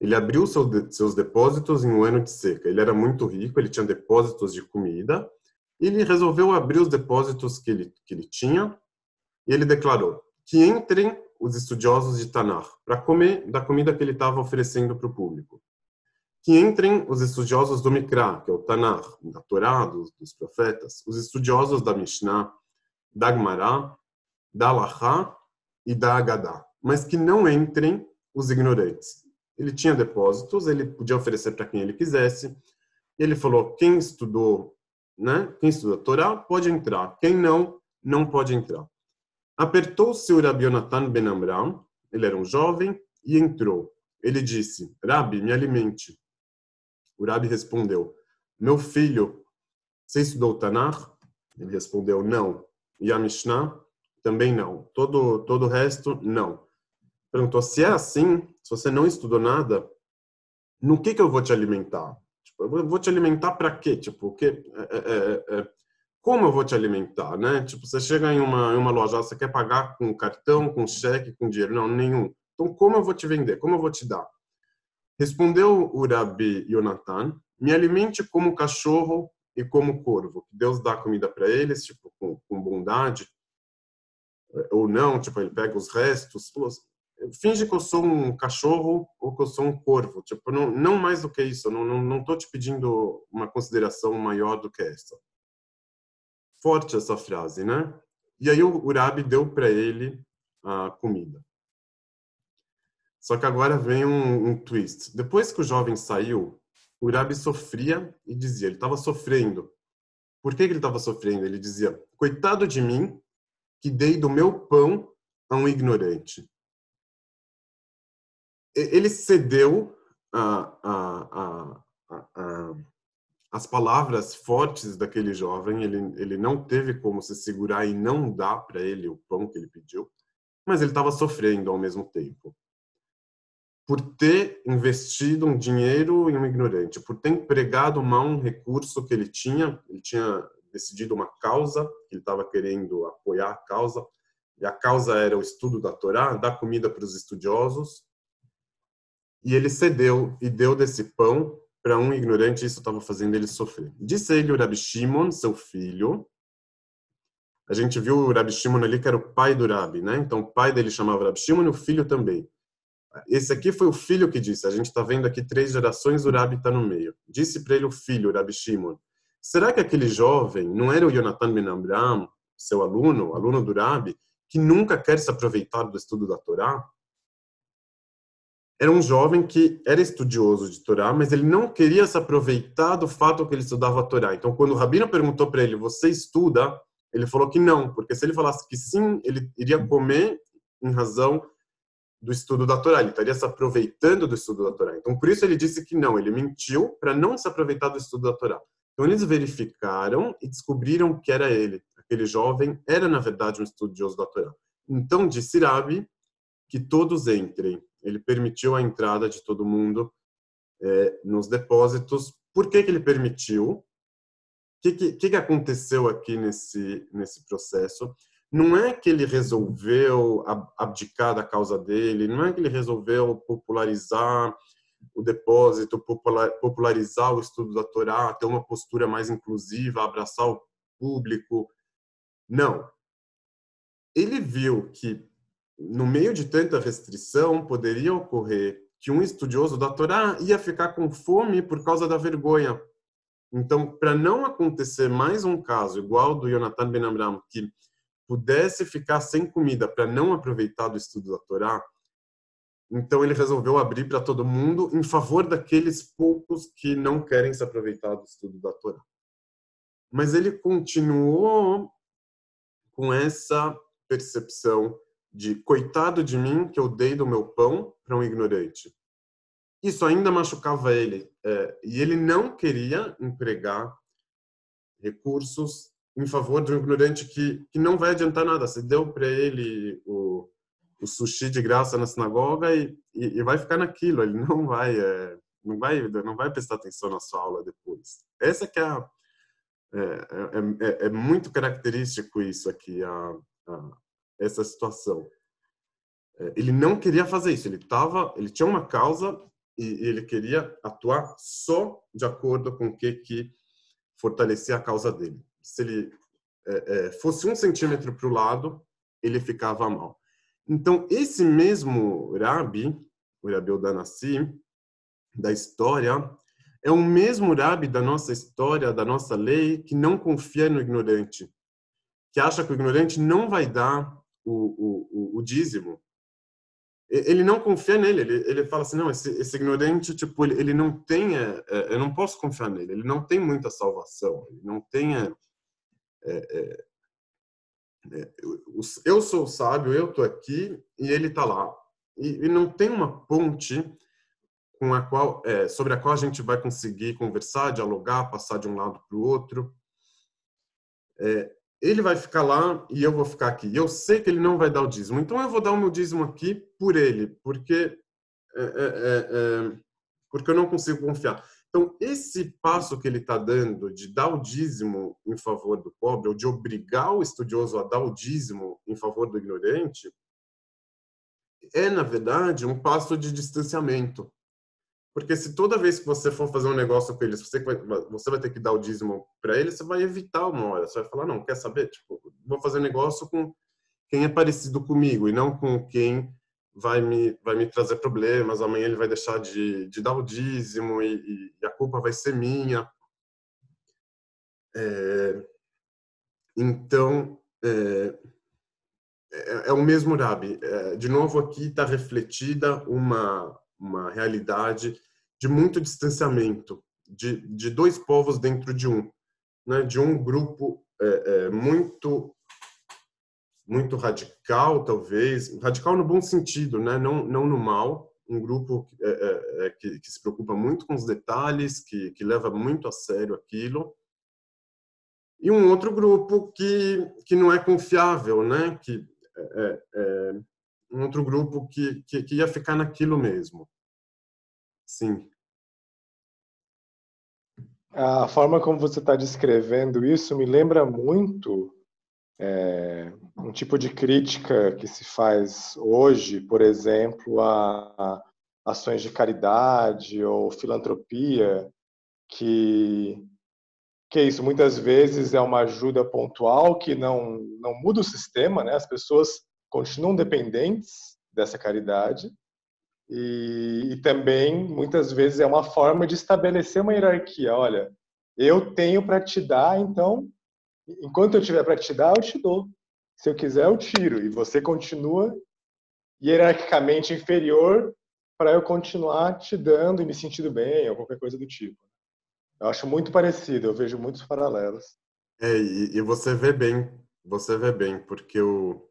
ele abriu seu, seus depósitos em um ano de seca. Ele era muito rico, ele tinha depósitos de comida, ele resolveu abrir os depósitos que ele, que ele tinha, e ele declarou que entrem os estudiosos de Tanar para comer da comida que ele estava oferecendo para o público. Que entrem os estudiosos do Mikra, que é o Tanar, da Torá, dos, dos profetas, os estudiosos da Mishnah, da Gemara, da Laha e da Agadá, mas que não entrem os ignorantes. Ele tinha depósitos, ele podia oferecer para quem ele quisesse. Ele falou: quem estudou, né? Quem estudou Torá pode entrar, quem não, não pode entrar. Apertou-se o Rabi Yonatan Ben Amram, ele era um jovem, e entrou. Ele disse, Rabi, me alimente. O Rabi respondeu, meu filho, você estudou o Tanakh? Ele respondeu, não. E a Mishnah? Também não. Todo, todo o resto, não. Perguntou, se é assim, se você não estudou nada, no que que eu vou te alimentar? Tipo, eu vou te alimentar para quê? Tipo, que, é, é, é, como eu vou te alimentar, né? Tipo, você chega em uma, em uma loja, você quer pagar com cartão, com cheque, com dinheiro? Não, nenhum. Então, como eu vou te vender? Como eu vou te dar? Respondeu o Rabi Yonatan, me alimente como cachorro e como corvo. Deus dá comida para eles, tipo, com, com, bondade, ou não, tipo, ele pega os restos, finge que eu sou um cachorro ou que eu sou um corvo, tipo, não, não mais do que isso, não, não, não tô te pedindo uma consideração maior do que essa forte essa frase, né? E aí o Urabi deu para ele a comida. Só que agora vem um, um, twist. Depois que o jovem saiu, o Urabi sofria e dizia, ele estava sofrendo. Por que, que ele estava sofrendo? Ele dizia, coitado de mim, que dei do meu pão a um ignorante. Ele cedeu a, a, a, as palavras fortes daquele jovem, ele, ele não teve como se segurar e não dar para ele o pão que ele pediu, mas ele estava sofrendo ao mesmo tempo. Por ter investido um dinheiro em um ignorante, por ter empregado mal um recurso que ele tinha, ele tinha decidido uma causa, ele estava querendo apoiar a causa, e a causa era o estudo da Torá, dar comida para os estudiosos, e ele cedeu e deu desse pão para um ignorante, isso estava fazendo ele sofrer. Disse ele o Rabi Shimon, seu filho. A gente viu o Rabi Shimon ali que era o pai do Rabi, né? Então o pai dele chamava Rabi Shimon e o filho também. Esse aqui foi o filho que disse. A gente está vendo aqui três gerações, o Rabi está no meio. Disse para ele o filho, o Rabi Shimon. Será que aquele jovem não era o Yonatan Ben Abraham, seu aluno, aluno do Rabi, que nunca quer se aproveitar do estudo da Torá? Era um jovem que era estudioso de Torá, mas ele não queria se aproveitar do fato que ele estudava a Torá. Então, quando o Rabino perguntou para ele, você estuda? Ele falou que não, porque se ele falasse que sim, ele iria comer em razão do estudo da Torá, ele estaria se aproveitando do estudo da Torá. Então, por isso ele disse que não, ele mentiu para não se aproveitar do estudo da Torá. Então, eles verificaram e descobriram que era ele. Aquele jovem era, na verdade, um estudioso da Torá. Então, disse Rabi que todos entrem ele permitiu a entrada de todo mundo é, nos depósitos. Por que, que ele permitiu? O que, que, que aconteceu aqui nesse, nesse processo? Não é que ele resolveu abdicar da causa dele, não é que ele resolveu popularizar o depósito, popularizar o estudo da Torá, ter uma postura mais inclusiva, abraçar o público. Não. Ele viu que no meio de tanta restrição, poderia ocorrer que um estudioso da Torá ia ficar com fome por causa da vergonha. Então, para não acontecer mais um caso igual do Jonathan Ben Amram, que pudesse ficar sem comida para não aproveitar do estudo da Torá, então ele resolveu abrir para todo mundo em favor daqueles poucos que não querem se aproveitar do estudo da Torá. Mas ele continuou com essa percepção de coitado de mim que eu dei do meu pão para um ignorante. Isso ainda machucava ele é, e ele não queria empregar recursos em favor de um ignorante que, que não vai adiantar nada. Você deu para ele o, o sushi de graça na sinagoga e, e, e vai ficar naquilo. Ele não vai, é, não vai, não vai prestar atenção na sua aula depois. Essa que é, a, é, é, é, é muito característico isso aqui. A, a, essa situação. É, ele não queria fazer isso, ele tava, ele tinha uma causa e ele queria atuar só de acordo com o que que fortalecia a causa dele. Se ele é, é, fosse um centímetro para o lado, ele ficava mal. Então, esse mesmo Rabi, o Rabi Odanassi, da história, é o mesmo Rabi da nossa história, da nossa lei, que não confia no ignorante, que acha que o ignorante não vai dar o, o, o dízimo, ele não confia nele. Ele, ele fala assim, não, esse, esse ignorante, tipo, ele, ele não tem, é, é, eu não posso confiar nele. Ele não tem muita salvação. Ele não tem, é, é, é eu sou sábio, eu tô aqui e ele tá lá. E, e não tem uma ponte com a qual, é, sobre a qual a gente vai conseguir conversar, dialogar, passar de um lado para o outro. É, ele vai ficar lá e eu vou ficar aqui. Eu sei que ele não vai dar o dízimo, então eu vou dar o meu dízimo aqui por ele, porque é, é, é, é porque eu não consigo confiar. Então esse passo que ele está dando de dar o dízimo em favor do pobre ou de obrigar o estudioso a dar o dízimo em favor do ignorante é na verdade um passo de distanciamento. Porque se toda vez que você for fazer um negócio com eles, você você vai ter que dar o dízimo para eles, você vai evitar uma hora. Você vai falar, não, quer saber? Tipo, vou fazer negócio com quem é parecido comigo e não com quem vai me, vai me trazer problemas. Amanhã ele vai deixar de, de dar o dízimo e, e a culpa vai ser minha. É, então, é, é, é, o mesmo Rabi. É, de novo, aqui está refletida uma, uma realidade de muito distanciamento de, de dois povos dentro de um, né? de um grupo é, é, muito muito radical, talvez, radical no bom sentido, né? não, não no mal, um grupo é, é, é, que, que, se preocupa muito com os detalhes, que, que leva muito a sério aquilo, e um outro grupo que, que não é confiável, né? que é, é, um outro grupo que, que, que ia ficar naquilo mesmo. Sim. A forma como você está descrevendo isso me lembra muito é, um tipo de crítica que se faz hoje, por exemplo, a, a ações de caridade ou filantropia, que que é isso muitas vezes é uma ajuda pontual que não não muda o sistema, né? As pessoas continuam dependentes dessa caridade e, e, também, muitas vezes, é uma forma de estabelecer uma hierarquia. Olha, eu tenho para te dar, então, enquanto eu tiver para te dar, eu te dou. Se eu quiser, eu tiro. E você continua hierarquicamente inferior para eu continuar te dando e me sentindo bem ou qualquer coisa do tipo. Eu acho muito parecido, eu vejo muitos paralelos. É, e, e você vê bem, você vê bem, porque eu,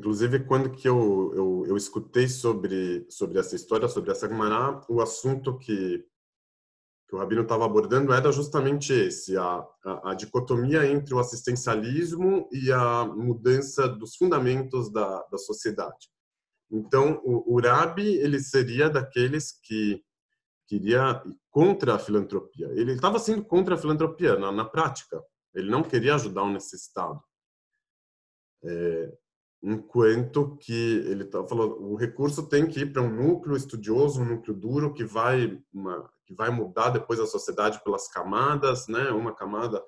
inclusive quando que eu, eu, eu escutei sobre, sobre essa história, sobre essa Gemara, o assunto que, que o Rabino estava abordando era justamente esse, a, a, a, dicotomia entre o assistencialismo e a mudança dos fundamentos da, da sociedade. Então, o, o Rabi, ele seria daqueles que queria contra a filantropia. Ele estava sendo contra a filantropia na, na, prática. Ele não queria ajudar o necessitado. É, enquanto que ele tá falando, o recurso tem que ir para um núcleo estudioso, um núcleo duro que vai uma, que vai mudar depois a sociedade pelas camadas, né? Uma camada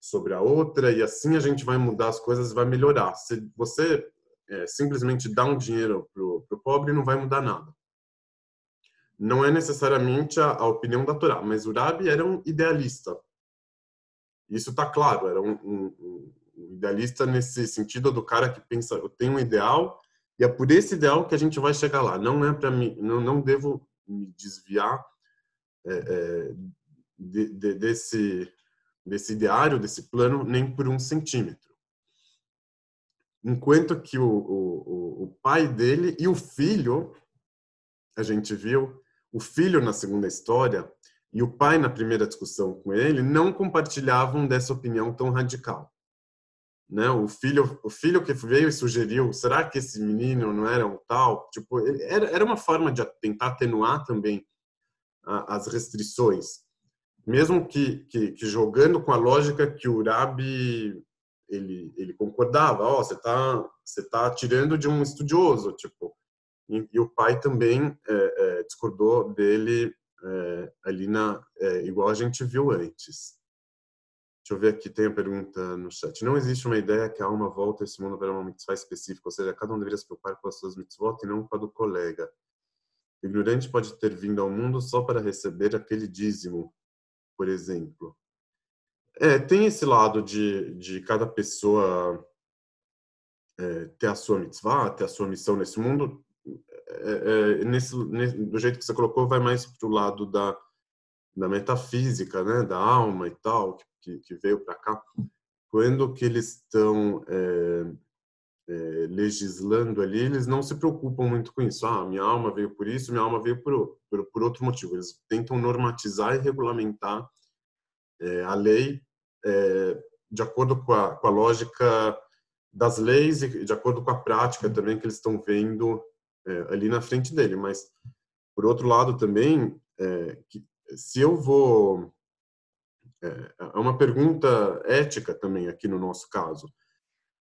sobre a outra e assim a gente vai mudar as coisas, vai melhorar. Se você é, simplesmente dar um dinheiro pro, pro pobre não vai mudar nada. Não é necessariamente a, a opinião da Torá, mas o Rabi era um idealista. Isso está claro, era um, um, idealista nesse sentido do cara que pensa, eu tenho um ideal e é por esse ideal que a gente vai chegar lá. Não é para mim, não, não devo me desviar é, é, de, de, desse desse ideário, desse plano, nem por um centímetro enquanto que o, o, o pai dele e o filho, a gente viu, o filho na segunda história e o pai na primeira discussão com ele não compartilhavam dessa opinião tão radical. Né? O filho, o filho que veio e sugeriu, será que esse menino não era um tal? Tipo, era, era uma forma de tentar atenuar também a, as restrições, mesmo que, que, que, jogando com a lógica que o Rabi ele, ele concordava, ó, oh, você tá, você tá tirando de um estudioso, tipo, e, e o pai também é, é, discordou dele é, ali na, é, igual a gente viu antes. Deixa eu ver aqui, tem a pergunta no chat. Não existe uma ideia que a alma volta a esse mundo para uma mitzvah específica, ou seja, cada um deveria se preocupar com as suas mitzvot e não com a do colega. O ignorante pode ter vindo ao mundo só para receber aquele dízimo, por exemplo. É, tem esse lado de, de cada pessoa é, ter a sua mitzvah, ter a sua missão nesse mundo. É, é, nesse, nesse, do jeito que você colocou, vai mais para o lado da, da metafísica, né, da alma e tal, que, que veio para cá. Quando que eles estão é, é, legislando ali, eles não se preocupam muito com isso. Ah, minha alma veio por isso, minha alma veio por, por, por outro motivo. Eles tentam normatizar e regulamentar é, a lei é, de acordo com a, com a lógica das leis e de acordo com a prática também que eles estão vendo é, ali na frente dele. Mas, por outro lado, também, é, que, se eu vou. É, é uma pergunta ética também aqui no nosso caso.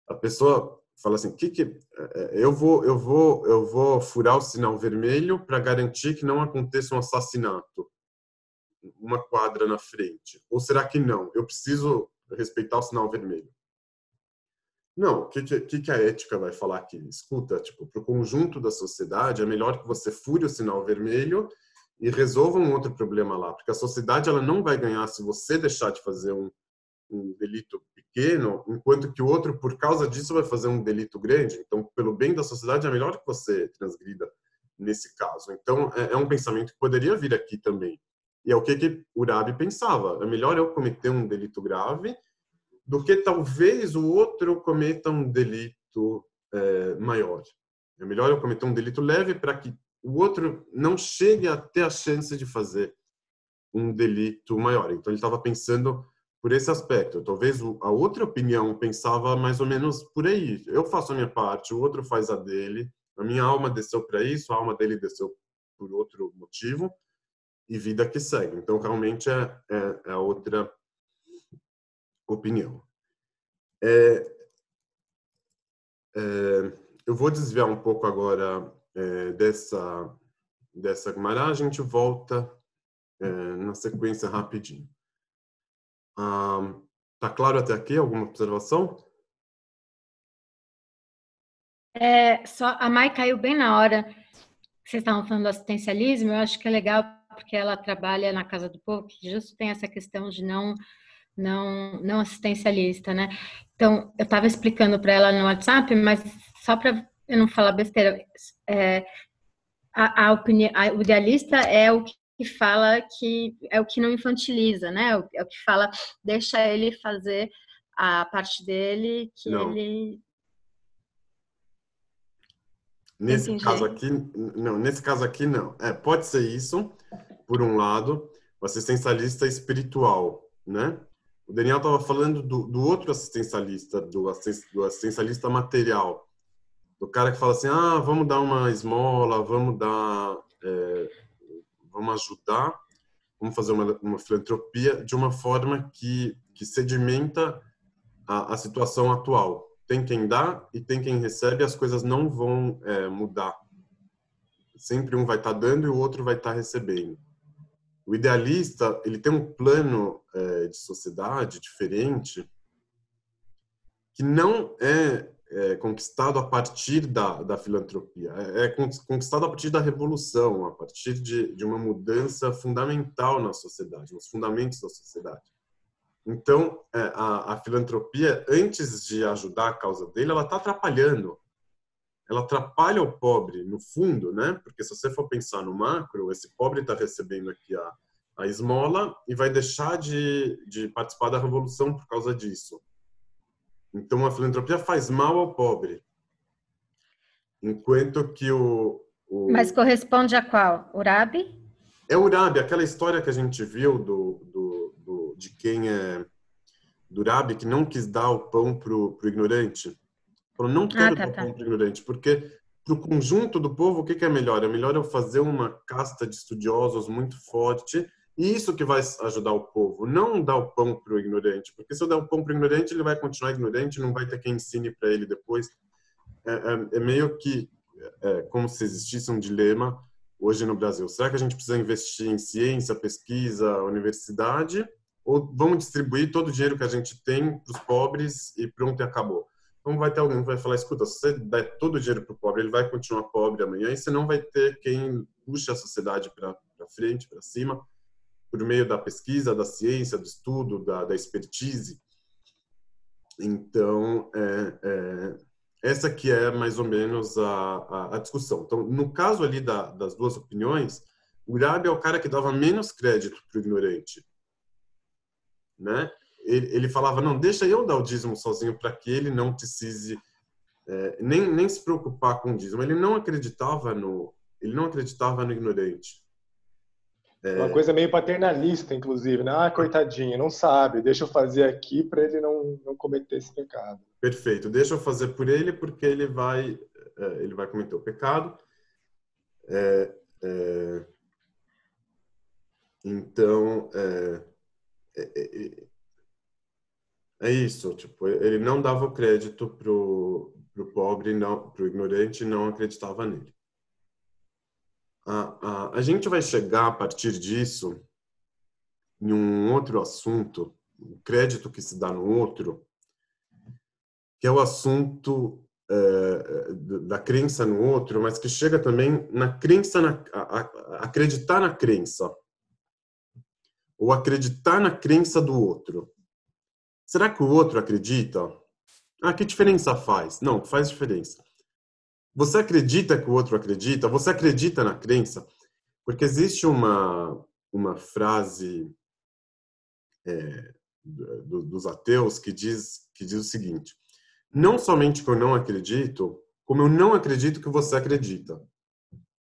A pessoa fala assim: que que é, é, eu vou eu vou eu vou furar o sinal vermelho para garantir que não aconteça um assassinato uma quadra na frente? Ou será que não? Eu preciso respeitar o sinal vermelho. Não, o que, que, que a ética vai falar aqui? Escuta, tipo, para o conjunto da sociedade, é melhor que você fure o sinal vermelho e resolva um outro problema lá, porque a sociedade ela não vai ganhar se você deixar de fazer um, um delito pequeno, enquanto que o outro, por causa disso, vai fazer um delito grande. Então, pelo bem da sociedade, é melhor que você transgrida nesse caso. Então, é, é um pensamento que poderia vir aqui também. E é o que, que Urabi pensava. É melhor eu cometer um delito grave do que talvez o outro cometa um delito é, maior. É melhor eu cometer um delito leve para que o outro não chegue a ter a chance de fazer um delito maior. Então ele estava pensando por esse aspecto. Talvez a outra opinião pensava mais ou menos por aí. Eu faço a minha parte, o outro faz a dele. A minha alma desceu para isso, a alma dele desceu por outro motivo e vida que segue. Então, realmente é, é, é outra opinião. É, é, eu vou desviar um pouco agora é, dessa dessa Gemara, a gente volta é, na sequência rapidinho. Ah, tá claro até aqui? Alguma observação? É, só a Mai caiu bem na hora vocês estavam falando do assistencialismo. Eu acho que é legal porque ela trabalha na Casa do Povo, que justo tem essa questão de não não não assistencialista, né? Então, eu estava explicando para ela no WhatsApp, mas só para eu não falar besteira, é, a, a opinião, a, o idealista é o que fala que é o que não infantiliza, né? É o que fala, deixa ele fazer a parte dele que não. ele Nesse Entendi. caso aqui, não, nesse caso aqui não. É, pode ser isso, por um lado, o assistencialista espiritual, né? O Daniel estava falando do, do, outro assistencialista, do, do assistencialista material, do cara que fala assim, ah, vamos dar uma esmola, vamos dar, é, vamos ajudar, vamos fazer uma, uma, filantropia de uma forma que, que sedimenta a, a situação atual tem quem dá e tem quem recebe, as coisas não vão é, mudar. Sempre um vai estar tá dando e o outro vai estar tá recebendo. O idealista, ele tem um plano é, de sociedade diferente que não é, é, conquistado a partir da, da filantropia, é, é conquistado a partir da revolução, a partir de, de uma mudança fundamental na sociedade, nos fundamentos da sociedade. Então, é, a, a, filantropia, antes de ajudar a causa dele, ela está atrapalhando. Ela atrapalha o pobre, no fundo, né? Porque se você for pensar no macro, esse pobre está recebendo aqui a, a esmola e vai deixar de, de participar da revolução por causa disso. Então, a filantropia faz mal ao pobre. Enquanto que o. o... Mas corresponde a qual? Urabi? É Urabi, aquela história que a gente viu do, do de quem é Durabi, que não quis dar o pão pro, pro ignorante. Falou, não quero ah, tá, dar o tá. pão pro ignorante, porque para o conjunto do povo, o que, que, é melhor? É melhor eu fazer uma casta de estudiosos muito forte isso que vai ajudar o povo, não dar o pão para o ignorante, porque se eu der o pão para o ignorante, ele vai continuar ignorante, não vai ter quem ensine para ele depois. É, é, é meio que é, como se existisse um dilema hoje no Brasil. Será que a gente precisa investir em ciência, pesquisa, universidade? ou vamos distribuir todo o dinheiro que a gente tem para os pobres e pronto, e acabou. Então vai ter alguém que vai falar, escuta, se você der todo o dinheiro para o pobre, ele vai continuar pobre amanhã e você não vai ter quem puxe a sociedade para frente, para cima, por meio da pesquisa, da ciência, do estudo, da, da expertise. Então, é, é, essa que é mais ou menos a, a, a discussão. Então, no caso ali da, das duas opiniões, o Urabi é o cara que dava menos crédito para o ignorante né? Ele, ele, falava, não, deixa eu dar o dízimo sozinho para que ele não precise é, nem, nem se preocupar com o dízimo. Ele não acreditava no, ele não acreditava no ignorante. É... Uma coisa meio paternalista, inclusive, né? Ah, coitadinho, não sabe, deixa eu fazer aqui para ele não, não cometer esse pecado. Perfeito, deixa eu fazer por ele porque ele vai, é, ele vai cometer o pecado. É, é então, é, é, é, é, isso, tipo, ele não dava crédito pro, pro pobre, não, pro ignorante, não acreditava nele. A, a, a gente vai chegar a partir disso em um outro assunto, o crédito que se dá no outro, que é o assunto é, da crença no outro, mas que chega também na crença, na, a, a, acreditar na crença ou acreditar na crença do outro. Será que o outro acredita? Ah, que diferença faz? Não, faz diferença. Você acredita que o outro acredita? Você acredita na crença? Porque existe uma, uma frase é, do, dos ateus que diz, que diz o seguinte: Não somente que eu não acredito, como eu não acredito que você acredita.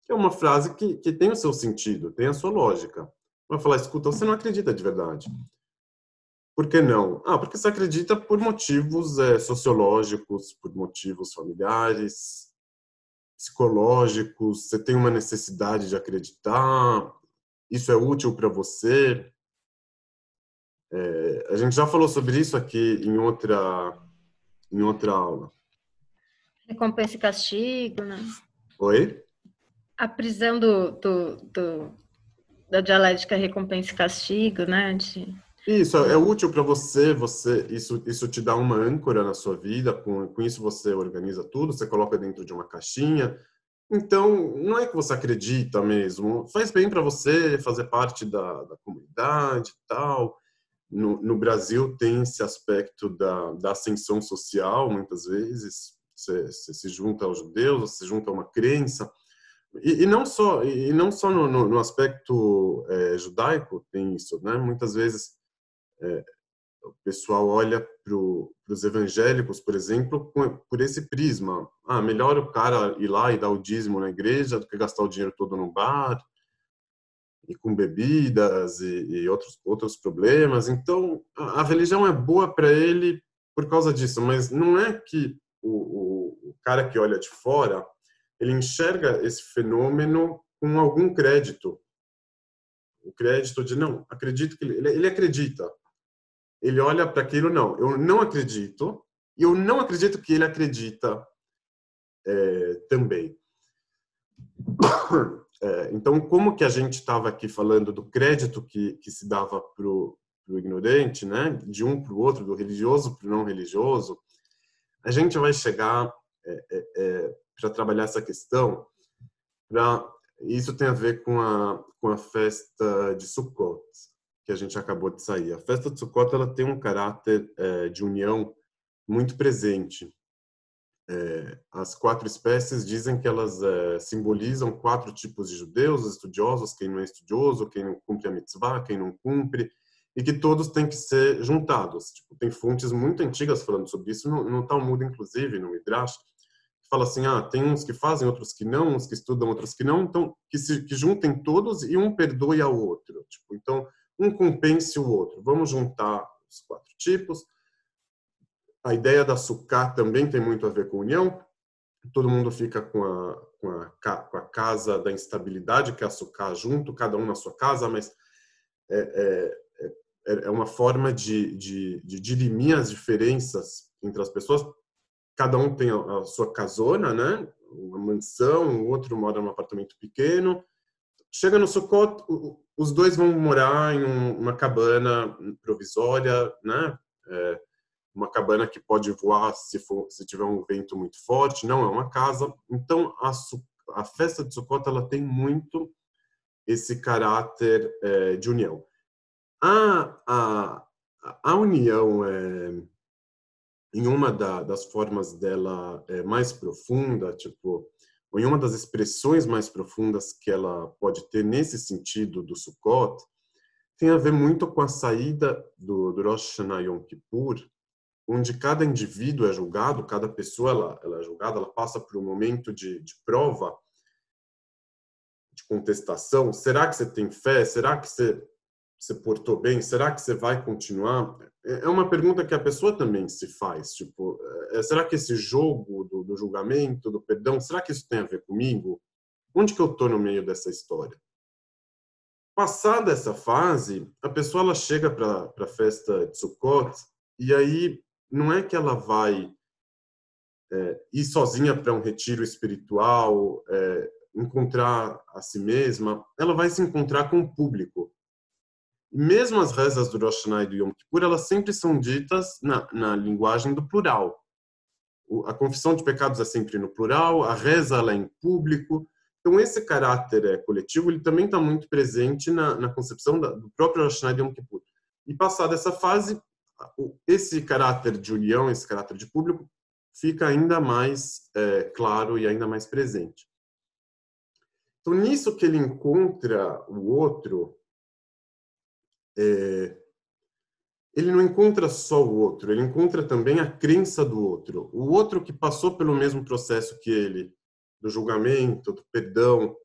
É uma frase que, que tem o seu sentido, tem a sua lógica. Vai falar, escuta, você não acredita de verdade. Por que não? Ah, porque você acredita por motivos é, sociológicos, por motivos familiares, psicológicos, você tem uma necessidade de acreditar, isso é útil para você. É, a gente já falou sobre isso aqui em outra, em outra aula. Recompensa e castigo, né? Oi? A prisão do, do, do da dialética recompensa e castigo, né? De... Isso é útil para você, você isso isso te dá uma âncora na sua vida, com, com isso você organiza tudo, você coloca dentro de uma caixinha. Então, não é que você acredita mesmo, faz bem para você fazer parte da, da comunidade e tal. No, no, Brasil tem esse aspecto da, da ascensão social, muitas vezes. Você, você se junta aos judeus, você se junta a uma crença, e, e não só e não só no, no, no aspecto é, judaico tem isso, né? Muitas vezes é, o pessoal olha para os evangélicos, por exemplo, por esse prisma. Ah, melhor o cara ir lá e dar o dízimo na igreja do que gastar o dinheiro todo no bar e com bebidas e, e outros outros problemas. Então, a, a religião é boa para ele por causa disso, mas não é que o, o, o cara que olha de fora ele enxerga esse fenômeno com algum crédito. O crédito de não, acredito que ele, ele acredita. Ele olha para aquilo, não, eu não acredito, e eu não acredito que ele acredita é, também. É, então, como que a gente estava aqui falando do crédito que, que se dava para o ignorante, né? de um para o outro, do religioso para o não religioso, a gente vai chegar é, é, é para trabalhar essa questão. Pra, isso tem a ver com a, com a festa de Sukkot, que a gente acabou de sair. A festa de Sukkot ela tem um caráter é, de união muito presente. É, as quatro espécies dizem que elas é, simbolizam quatro tipos de judeus, estudiosos, quem não é estudioso, quem não cumpre a mitzvah, quem não cumpre, e que todos têm que ser juntados. Tipo, tem fontes muito antigas falando sobre isso, no, no Talmud, inclusive, no Midrash, fala assim, ah, tem uns que fazem, outros que não, uns que estudam, outros que não, então que se que juntem todos e um perdoe ao outro. Tipo, então um compense o outro. Vamos juntar os quatro tipos. A ideia da sucá também tem muito a ver com união. Todo mundo fica com a, com a, com a casa da instabilidade, que é a sucá junto, cada um na sua casa, mas é, é, é, é uma forma de, de, de dirimir as diferenças entre as pessoas cada um tem a, sua casona, né? Uma mansão, o outro mora num apartamento pequeno. Chega no Sukkot, os dois vão morar em uma cabana provisória, né? É, uma cabana que pode voar se, for, se tiver um vento muito forte, não é uma casa. Então, a, a festa de Sukkot ela tem muito esse caráter é, de união. A, a, a união é, em uma da, das formas dela é, mais profunda, tipo, ou em uma das expressões mais profundas que ela pode ter nesse sentido do Sukkot, tem a ver muito com a saída do, do Rosh Hashanah Yom Kippur, onde cada indivíduo é julgado, cada pessoa ela, ela é julgada, ela passa por um momento de, de prova, de contestação. Será que você tem fé? Será que você se portou bem? Será que você vai continuar? É, é uma pergunta que a pessoa também se faz. Tipo, é, será que esse jogo do, do, julgamento, do perdão, será que isso tem a ver comigo? Onde que eu estou no meio dessa história? Passada essa fase, a pessoa ela chega para a festa de Sukkot e aí não é que ela vai é, ir sozinha para um retiro espiritual, é, encontrar a si mesma, ela vai se encontrar com o público mesmo as rezas do Rosh Hashanah e do Yom Kippur, elas sempre são ditas na, na linguagem do plural. O, a confissão de pecados é sempre no plural, a reza ela é em público. Então, esse caráter é, coletivo ele também está muito presente na, na concepção da, do próprio Rosh Hashanah e Yom Kippur. E passada essa fase, esse caráter de união, esse caráter de público, fica ainda mais é, claro e ainda mais presente. Então, nisso que ele encontra o outro, é, ele não encontra só o outro, ele encontra também a crença do outro. O outro que passou pelo mesmo processo que ele, do julgamento, do perdão,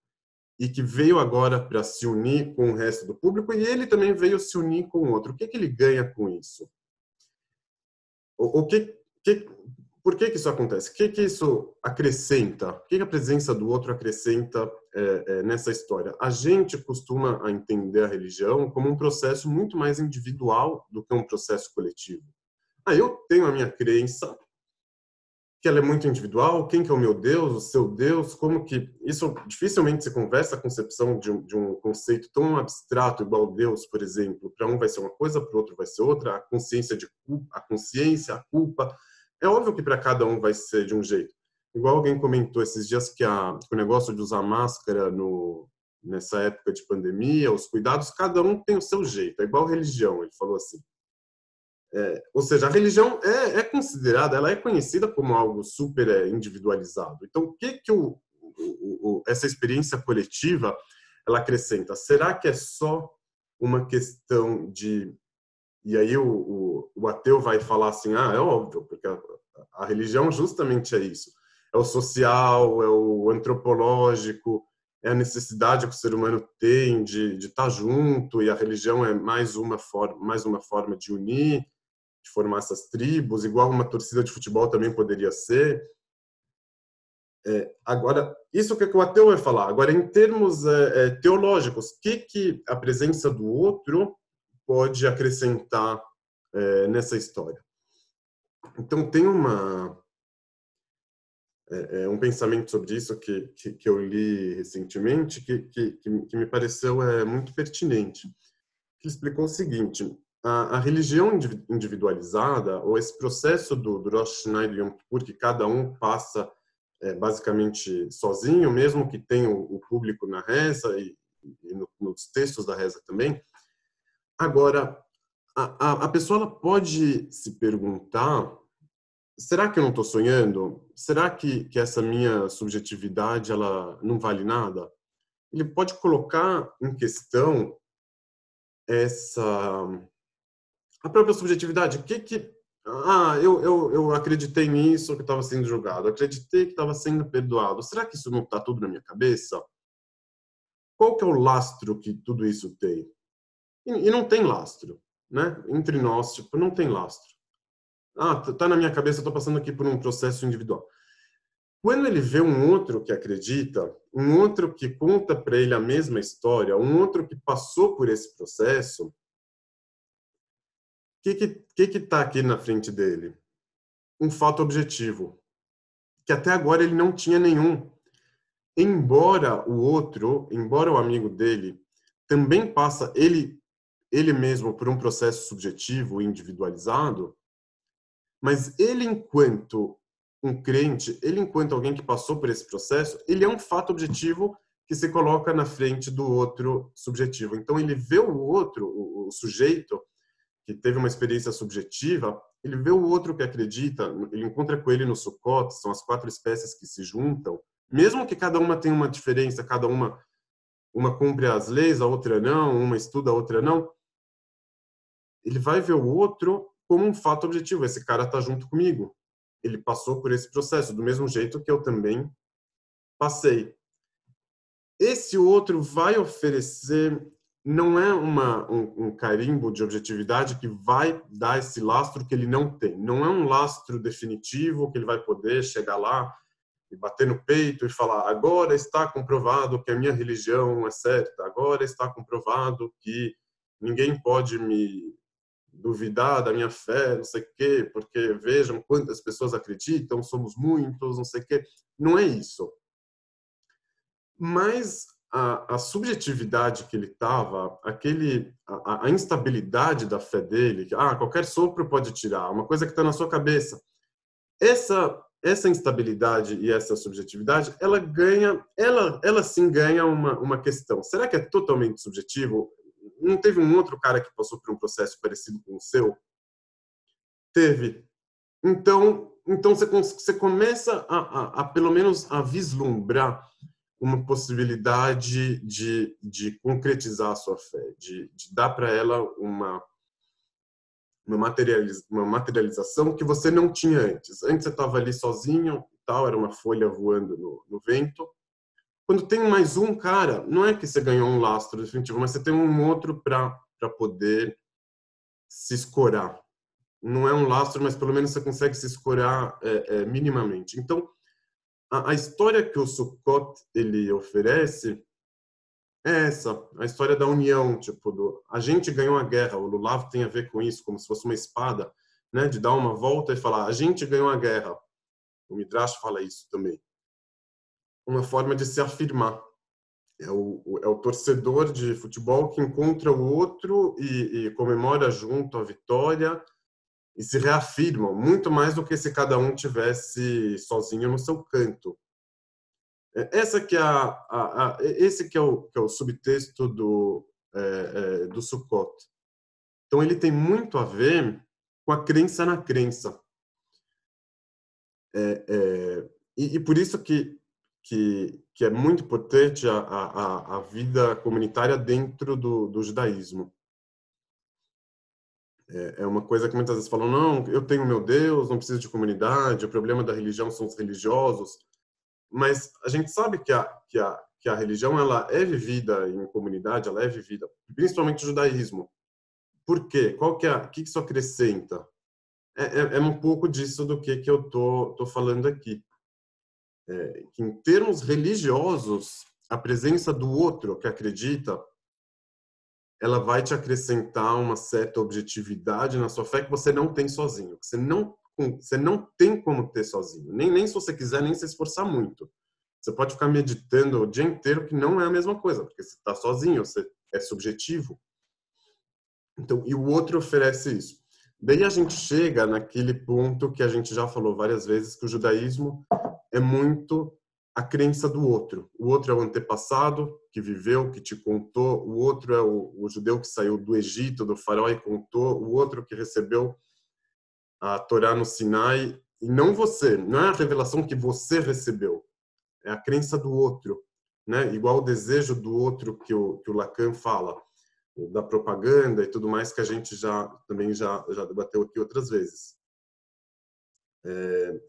e que veio agora para se unir com o resto do público, e ele também veio se unir com o outro. O que, que ele ganha com isso? O, o que, que, por que, que isso acontece? O que, que isso acrescenta? O que, que a presença do outro acrescenta é, é, nessa história? A gente costuma entender a religião como um processo muito mais individual do que um processo coletivo. Ah, eu tenho a minha crença, que ela é muito individual, quem que é o meu Deus, o seu Deus, como que... Isso dificilmente se conversa a concepção de um, de um conceito tão abstrato igual Deus, por exemplo. Para um vai ser uma coisa, para o outro vai ser outra. A consciência de culpa, a consciência, a culpa é óbvio que para cada um vai ser de um jeito. Igual alguém comentou esses dias que, a, que o negócio de usar máscara no, nessa época de pandemia, os cuidados, cada um tem o seu jeito. É igual religião, ele falou assim. É, ou seja, a religião é, é, considerada, ela é conhecida como algo super é, individualizado. Então, o que que o, o, o, essa experiência coletiva, ela acrescenta, será que é só uma questão de... E aí o, o ateu vai falar assim, ah, é óbvio, porque a, a religião justamente é isso. É o social, é o antropológico, é a necessidade que o ser humano tem de, de estar junto e a religião é mais uma forma mais uma forma de unir de formar essas tribos igual uma torcida de futebol também poderia ser é, agora isso que, o ateu vai falar agora em termos é, é, teológicos que que a presença do outro pode acrescentar é, nessa história então tem uma é, é, um pensamento sobre isso que, que, que eu li recentemente que, que, que, me pareceu é, muito pertinente. Ele explicou o seguinte, a, a religião individualizada, ou esse processo do, do Rosh Hashanah e Yom Kippur, que cada um passa é, basicamente sozinho, mesmo que tenha o, o público na reza e, e no, nos textos da reza também. Agora, a, a, a pessoa pode se perguntar será que eu não estou sonhando? Será que, que essa minha subjetividade ela não vale nada? Ele pode colocar em questão essa a própria subjetividade. O que que ah, eu, eu, eu acreditei nisso que estava sendo julgado, acreditei que estava sendo perdoado. Será que isso não está tudo na minha cabeça? Qual que é o lastro que tudo isso tem? E, e não tem lastro, né? Entre nós, tipo, não tem lastro. Ah, tá, tá na minha cabeça, estou passando aqui por um processo individual. Quando ele vê um outro que acredita, um outro que conta para ele a mesma história, um outro que passou por esse processo, o que que que está aqui na frente dele? Um fato objetivo, que até agora ele não tinha nenhum. Embora o outro, embora o amigo dele também passa ele ele mesmo por um processo subjetivo, individualizado, mas ele, enquanto um crente, ele, enquanto alguém que passou por esse processo, ele é um fato objetivo que se coloca na frente do outro subjetivo. Então, ele vê o outro, o, sujeito, que teve uma experiência subjetiva, ele vê o outro que acredita, ele encontra com ele no Sukkot, são as quatro espécies que se juntam, mesmo que cada uma tenha uma diferença, cada uma uma cumpre as leis, a outra não, uma estuda, a outra não, ele vai ver o outro como um fato objetivo. Esse cara está junto comigo. Ele passou por esse processo, do mesmo jeito que eu também passei. Esse outro vai oferecer, não é uma, um, um carimbo de objetividade que vai dar esse lastro que ele não tem. Não é um lastro definitivo que ele vai poder chegar lá e bater no peito e falar: agora está comprovado que a minha religião é certa, agora está comprovado que ninguém pode me duvidar da minha fé, não sei o quê, porque vejam quantas pessoas acreditam, somos muitos, não sei o quê. Não é isso. Mas a, a subjetividade que ele estava, aquele, a, a, instabilidade da fé dele, que ah, qualquer sopro pode tirar, uma coisa que está na sua cabeça. Essa essa instabilidade e essa subjetividade, ela ganha, ela, ela sim ganha uma, uma questão. Será que é totalmente subjetivo? Não teve um outro cara que passou por um processo parecido com o seu? Teve. Então, então você, você começa a, a, a pelo menos a vislumbrar uma possibilidade de, de concretizar a sua fé, de, de dar para ela uma uma, materializ, uma materialização que você não tinha antes. Antes você estava ali sozinho, tal, era uma folha voando no, no vento. Quando tem mais um cara, não é que você ganhou um lastro definitivo, mas você tem um outro para poder se escorar. Não é um lastro, mas pelo menos você consegue se escorar é, é, minimamente. Então, a, a, história que o Sukkot ele oferece é essa, a história da união, tipo, do, a gente ganhou a guerra, o Lulav tem a ver com isso, como se fosse uma espada, né, de dar uma volta e falar, a gente ganhou a guerra. O Midrash fala isso também uma forma de se afirmar. É o, é o torcedor de futebol que encontra o outro e, e comemora junto a vitória e se reafirmam, muito mais do que se cada um tivesse sozinho no seu canto. É, essa que é a, a, a esse que é o, que é o subtexto do, é, é, do Sukkot. Então ele tem muito a ver com a crença na crença. É, é, e, e, por isso que que, que é muito importante a, a, a vida comunitária dentro do, do judaísmo. É, é uma coisa que muitas vezes falam, não, eu tenho meu Deus, não preciso de comunidade, o problema da religião são os religiosos. Mas a gente sabe que a, que a, que a religião ela é vivida em comunidade, ela é vivida, principalmente o judaísmo. Por quê? Qual que é, o que isso acrescenta? É, é, é, um pouco disso do que, que eu tô, tô falando aqui. É, que em termos religiosos, a presença do outro que acredita, ela vai te acrescentar uma certa objetividade na sua fé que você não tem sozinho. Que você não, você não tem como ter sozinho. Nem, nem se você quiser, nem se esforçar muito. Você pode ficar meditando o dia inteiro, que não é a mesma coisa, porque você está sozinho, você é subjetivo. Então, e o outro oferece isso. Daí a gente chega naquele ponto que a gente já falou várias vezes, que o judaísmo é muito a crença do outro. O outro é o antepassado que viveu, que te contou. O outro é o, o judeu que saiu do Egito, do faraó e contou. O outro que recebeu a Torá no Sinai. E não você, não é a revelação que você recebeu é a crença do outro, né? Igual o desejo do outro que o, que o Lacan fala, da propaganda e tudo mais que a gente já também já já debateu aqui outras vezes. É,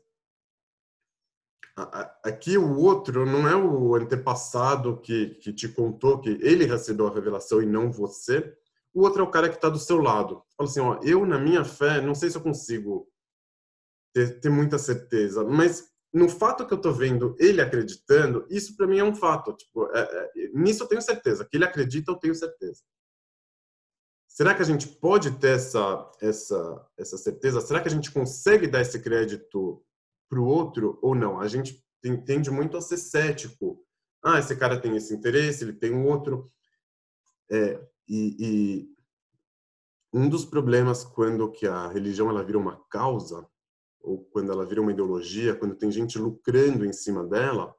aqui o outro não é o antepassado que, que te contou que ele recebeu a revelação e não você. O outro é o cara que está do seu lado. Fala assim, ó, eu na minha fé não sei se eu consigo ter, ter muita certeza, mas no fato que eu tô vendo ele acreditando, isso para mim é um fato. Tipo, é, é, nisso eu tenho certeza. Que ele acredita, eu tenho certeza. Será que a gente pode ter essa, essa, essa certeza? Será que a gente consegue dar esse crédito para o outro ou não? A gente tende muito a ser cético. Ah, esse cara tem esse interesse, ele tem um outro. É, e, e um dos problemas quando que a religião ela vira uma causa ou quando ela vira uma ideologia, quando tem gente lucrando em cima dela,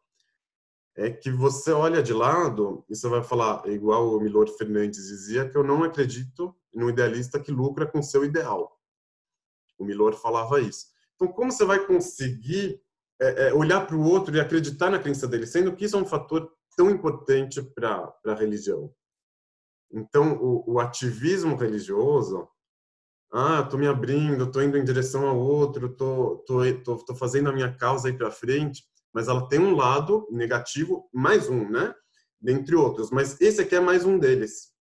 é que você olha de lado e você vai falar, igual o Milor Fernandes dizia, que eu não acredito no idealista que lucra com seu ideal. O Milor falava isso. Então, como você vai conseguir é, é, olhar para o outro e acreditar na crença dele, sendo que isso é um fator tão importante para a religião? Então, o, o ativismo religioso ah, tô me abrindo, tô indo em direção ao outro, tô fazendo a minha causa aí para frente, mas ela tem um lado negativo, mais um, né? Dentre outros, mas esse aqui é mais um deles.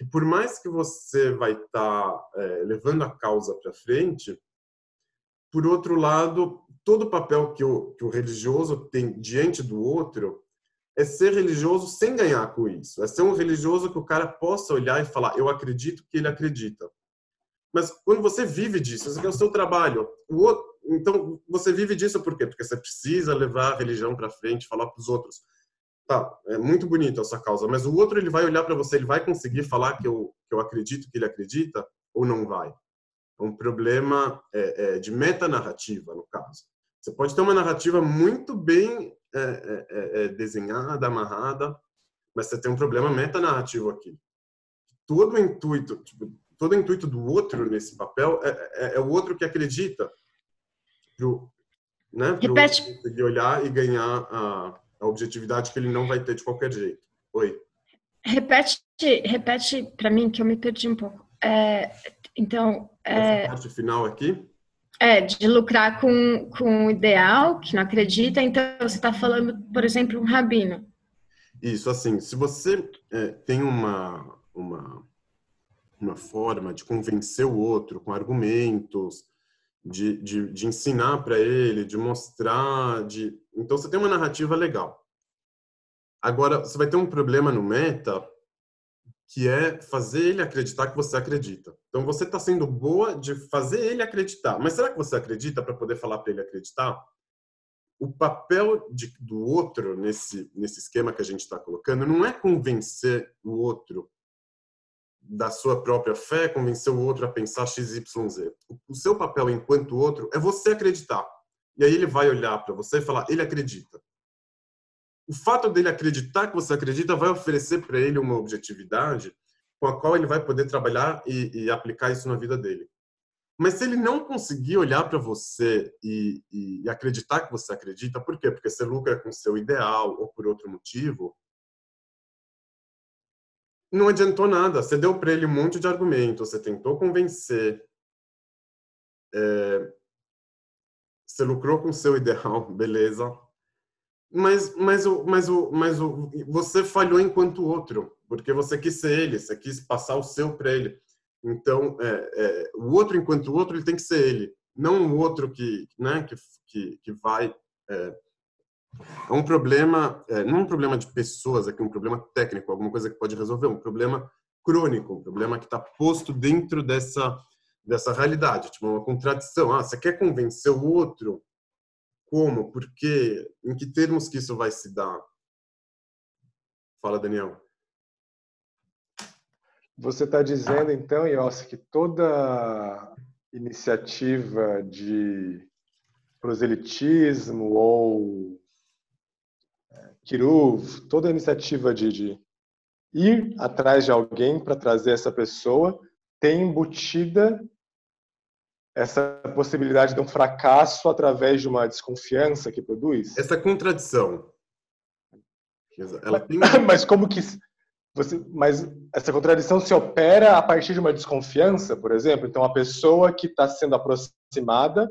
E por mais que você vai estar tá, é, levando a causa para frente, por outro lado, todo o papel que o, que o religioso tem diante do outro é ser religioso sem ganhar com isso. É ser um religioso que o cara possa olhar e falar, eu acredito que ele acredita. Mas quando você vive disso, esse é o seu trabalho. O outro, então, você vive disso por quê? Porque você precisa levar a religião para frente, falar para os outros. Tá, é muito bonito a sua causa, mas o outro ele vai olhar para você, ele vai conseguir falar que eu, que eu acredito que ele acredita ou não vai? Um problema é, é, de metanarrativa, no caso. Você pode ter uma narrativa muito bem é, é, é, é desenhada, amarrada, mas você tem um problema metanarrativo aqui. Todo o intuito, tipo, todo o intuito do outro nesse papel é, o outro que acredita pro, né, pro Repete. conseguir olhar e ganhar a, a objetividade que ele não vai ter de qualquer jeito. Oi. Repete, repete para mim que eu me perdi um pouco. É, então, Essa parte final aqui. É, de lucrar com, com o ideal, que não acredita. Então, você está falando, por exemplo, um rabino. Isso, assim, se você é, tem uma, uma uma forma de convencer o outro com argumentos, de, de, de ensinar para ele, de mostrar, de então você tem uma narrativa legal. Agora você vai ter um problema no meta que é fazer ele acreditar que você acredita. Então você está sendo boa de fazer ele acreditar, mas será que você acredita para poder falar para ele acreditar? O papel de, do outro nesse nesse esquema que a gente está colocando não é convencer o outro da sua própria fé, convencer o outro a pensar XYZ. O seu papel enquanto outro é você acreditar. E aí ele vai olhar para você e falar, ele acredita. O fato dele acreditar que você acredita vai oferecer para ele uma objetividade com a qual ele vai poder trabalhar e, e, aplicar isso na vida dele. Mas se ele não conseguir olhar para você e, e, acreditar que você acredita, por quê? Porque você lucra com seu ideal ou por outro motivo, não adiantou nada. Você deu para ele um monte de argumentos, você tentou convencer, é, você lucrou com seu ideal, beleza? Mas, mas, o, mas, o, mas o, você falhou enquanto outro, porque você quis ser ele, você quis passar o seu para ele. Então, é, é, o outro enquanto outro, ele tem que ser ele, não o outro que, né, que, que, que vai é, é um problema, é, não um problema de pessoas aqui, um problema técnico, alguma coisa que pode resolver, um problema crônico, um problema que está posto dentro dessa dessa realidade, tipo uma contradição. Ah, você quer convencer o outro? Como? Por quê? Em que termos que isso vai se dar? Fala, Daniel. Você está dizendo, então, Yossi, que toda iniciativa de proselitismo ou Kiruv, toda iniciativa de, de ir atrás de alguém para trazer essa pessoa tem embutida essa possibilidade de um fracasso através de uma desconfiança que produz? Essa contradição. Tem... Mas como que você, mas essa contradição se opera a partir de uma desconfiança, por exemplo? Então a pessoa que está sendo aproximada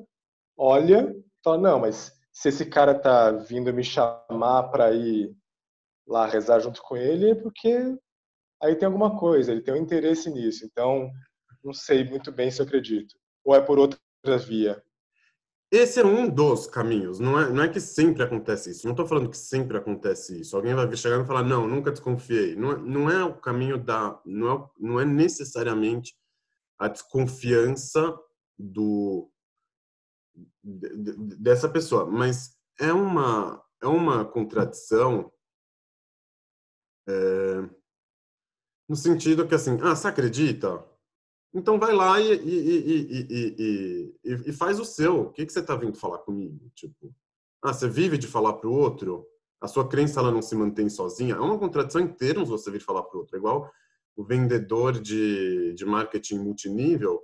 olha, fala não, mas se esse cara tá vindo me chamar para ir lá rezar junto com ele, é porque aí tem alguma coisa, ele tem um interesse nisso. Então, não sei muito bem se eu acredito. Ou é por outra via? Esse é um dos caminhos. Não é, não é que sempre acontece isso. Não estou falando que sempre acontece isso. Alguém vai chegar e falar, não, nunca desconfiei. Não, é, não é o caminho da. Não é, não é necessariamente a desconfiança do, dessa pessoa, mas é uma é uma contradição é, no sentido que assim, ah, você acredita? Então vai lá e, e, e, e faz o seu. O que, que você está vindo falar comigo? Tipo, ah, você vive de falar para o outro? A sua crença ela não se mantém sozinha? É uma contradição em termos você vir falar para o outro. É igual o vendedor de, de marketing multinível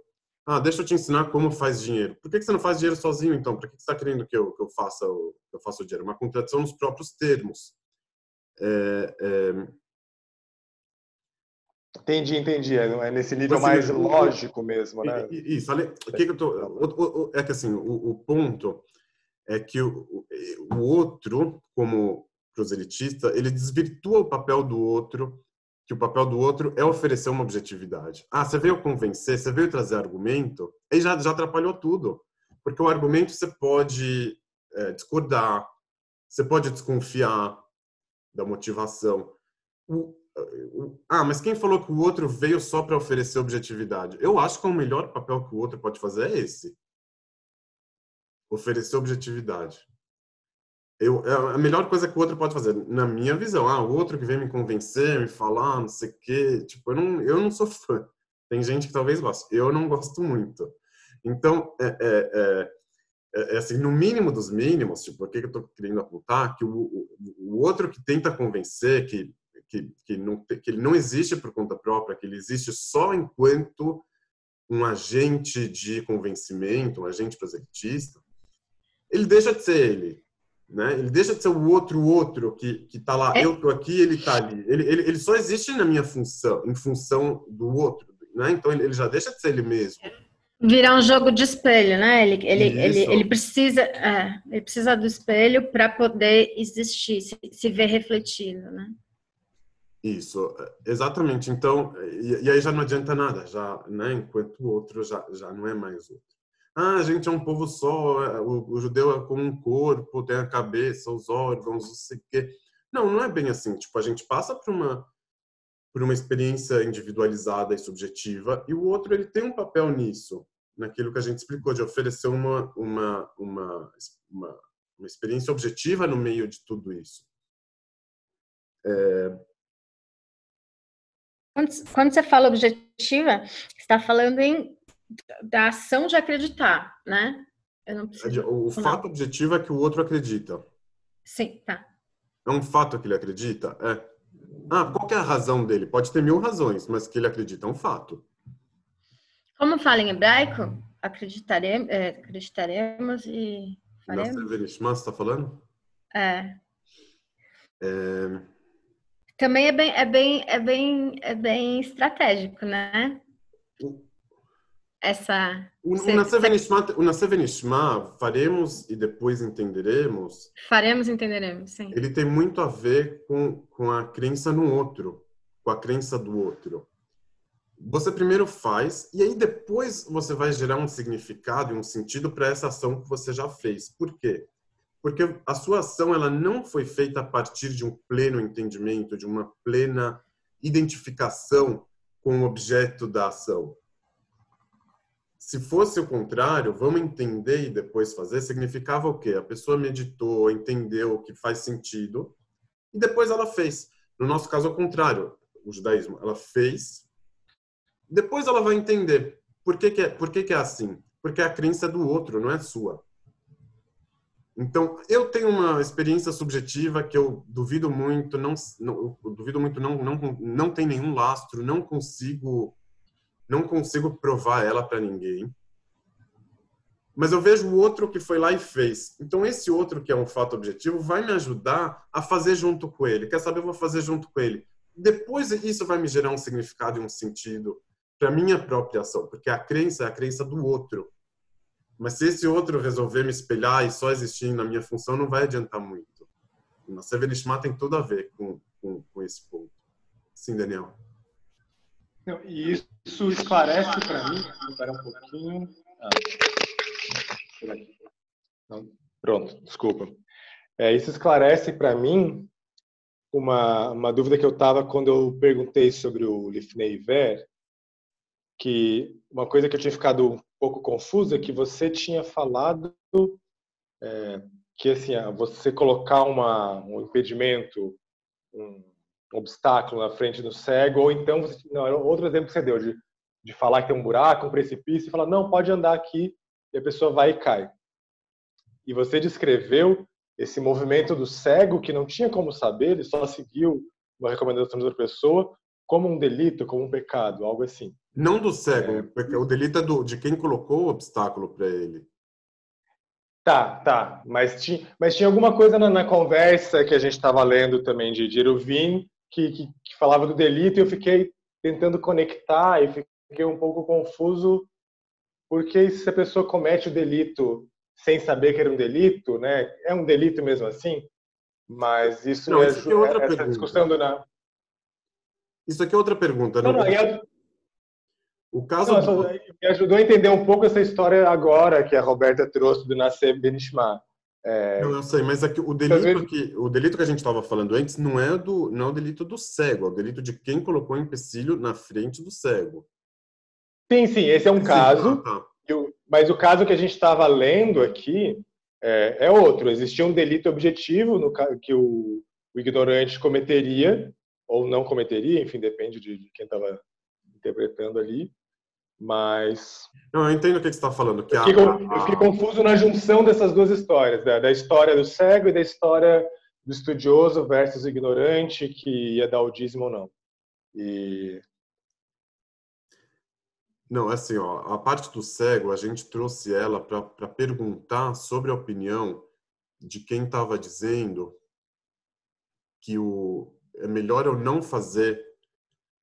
ah, deixa eu te ensinar como faz dinheiro. Por que, você não faz dinheiro sozinho, então? Por que, você está querendo que eu, que eu faça o, que eu faça o dinheiro? Uma contradição nos próprios termos. É, é... Entendi, entendi. É, é nesse nível mais lógico mesmo, né? Isso. Olha, o que, que eu tô, é que assim, o, o ponto é que o, o outro, como proselitista, ele desvirtua o papel do outro que o papel do outro é oferecer uma objetividade. Ah, você veio convencer, você veio trazer argumento, aí já, já atrapalhou tudo. Porque o argumento você pode é, discordar, você pode desconfiar da motivação. O, ah, mas quem falou que o outro veio só para oferecer objetividade? Eu acho que o melhor papel que o outro pode fazer é esse. Oferecer objetividade eu, é a melhor coisa que o outro pode fazer, na minha visão. Ah, o outro que vem me convencer, me falar, não sei o quê. Tipo, eu não, eu não sou fã. Tem gente que talvez goste. Eu não gosto muito. Então, é, é, é, é, é assim, no mínimo dos mínimos, tipo, o que eu estou querendo apontar? Que o, o, o, outro que tenta convencer que, que, que, não, que ele não existe por conta própria, que ele existe só enquanto um agente de convencimento, um agente proselitista, ele deixa de ser ele né? Ele deixa de ser o outro outro que que tá lá, é. eu tô aqui, ele tá ali. Ele, ele, ele só existe na minha função, em função do outro, né? Então ele, ele já deixa de ser ele mesmo. Virar um jogo de espelho, né? Ele, ele, ele, ele precisa, é, ele precisa do espelho para poder existir, se, se ver refletido, né? Isso, exatamente. Então, e, e, aí já não adianta nada, já, né? Enquanto o outro já, já não é mais outro ah, a gente é um povo só, é, o, o, judeu é como um corpo, tem a cabeça, os órgãos, não sei o quê. Não, não é bem assim. Tipo, a gente passa por uma por uma experiência individualizada e subjetiva e o outro ele tem um papel nisso, naquilo que a gente explicou de oferecer uma uma uma uma, uma experiência objetiva no meio de tudo isso. É... Quando, quando você fala objetiva, você está falando em da ação de acreditar, né? o fato objetivo é que o outro acredita. Sim, tá. É um fato que ele acredita? É. Ah, qual é a razão dele? Pode ter mil razões, mas que ele acredita é um fato. Como fala em hebraico, acreditaremos, é, acreditaremos e faremos. Está falando? É. É, Também é bem, é bem, é bem, é bem estratégico, né? Essa. o, o Cê- Nascer Venishma- o Nascer Venishma, faremos e depois entenderemos, Faremos, entenderemos, sim. ele tem muito a ver com, com a crença no outro, com a crença do outro. Você primeiro faz e aí depois você vai gerar um significado e um sentido para essa ação que você já fez. Por quê? Porque a sua ação ela não foi feita a partir de um pleno entendimento, de uma plena identificação com o objeto da ação. Se fosse o contrário, vamos entender e depois fazer, significava o quê? A pessoa meditou, entendeu o que faz sentido e depois ela fez. No nosso caso, é o contrário. O judaísmo, ela fez, depois ela vai entender por que, que, é, por que, que é assim. Porque a crença é do outro, não é sua. Então, eu tenho uma experiência subjetiva que eu duvido muito, não, não duvido muito, não, não, não tem nenhum lastro, não consigo, não consigo provar ela para ninguém. Mas eu vejo o outro que foi lá e fez. Então, esse outro que é um fato objetivo vai me ajudar a fazer junto com ele. Quer saber? Eu vou fazer junto com ele. Depois, isso vai me gerar um significado e um sentido para minha própria ação, porque a crença é a crença do outro. Mas se esse outro resolver me espelhar e só existir na minha função, não vai adiantar muito. O Sevenishma tem tudo a ver com, com, com esse ponto. Sim, Daniel. Não, e isso esclarece para mim. Espera um pouquinho. Ah. Não, pronto, desculpa. É, isso esclarece para mim uma, uma dúvida que eu estava quando eu perguntei sobre o Lifnei Ver, que uma coisa que eu tinha ficado um pouco confusa que você tinha falado é, que assim, você colocar uma, um impedimento, um obstáculo na frente do cego, ou então, você, não, era outro exemplo que você deu, de, de falar que tem um buraco, um precipício, e falar, não, pode andar aqui, e a pessoa vai e cai. E você descreveu esse movimento do cego, que não tinha como saber, ele só seguiu uma recomendação de outra pessoa, como um delito, como um pecado, algo assim. Não do cego, é... o delito é do, de quem colocou o obstáculo para ele. Tá, tá. Mas tinha, mas tinha alguma coisa na, na conversa que a gente estava lendo também de, de Iruvin que, que, que, falava do delito e eu fiquei tentando conectar e fiquei um pouco confuso porque se a pessoa comete o delito sem saber que era um delito, né? É um delito mesmo assim? Mas isso não, me é outra essa pergunta. discussão do na... Isso aqui é outra pergunta. Não, Não, não, e a- O caso Não, do- me ajudou a entender um pouco essa história agora que a Roberta trouxe do Nasser Benishma. É, Não, eu sei, mas aqui, o delito que o delito que a gente estava falando antes não é do não é o delito do cego, é o delito de quem colocou o empecilho na frente do cego. sim, sim, esse é um Sim, caso, tá. e o- mas o caso que a gente estava lendo aqui é, é outro. Existia um delito objetivo no que o, o ignorante cometeria ou não cometeria, enfim, depende de, de quem estava interpretando ali. Mas Não, eu entendo o que você está falando. Que eu a- fiquei, a- eu fiquei confuso na junção dessas duas histórias, da, da história do cego e da história do estudioso versus ignorante que ia dar o dízimo ou não. E Não, assim, ó, a parte do cego, a gente trouxe ela para perguntar sobre a opinião de quem estava dizendo que o, é melhor eu não fazer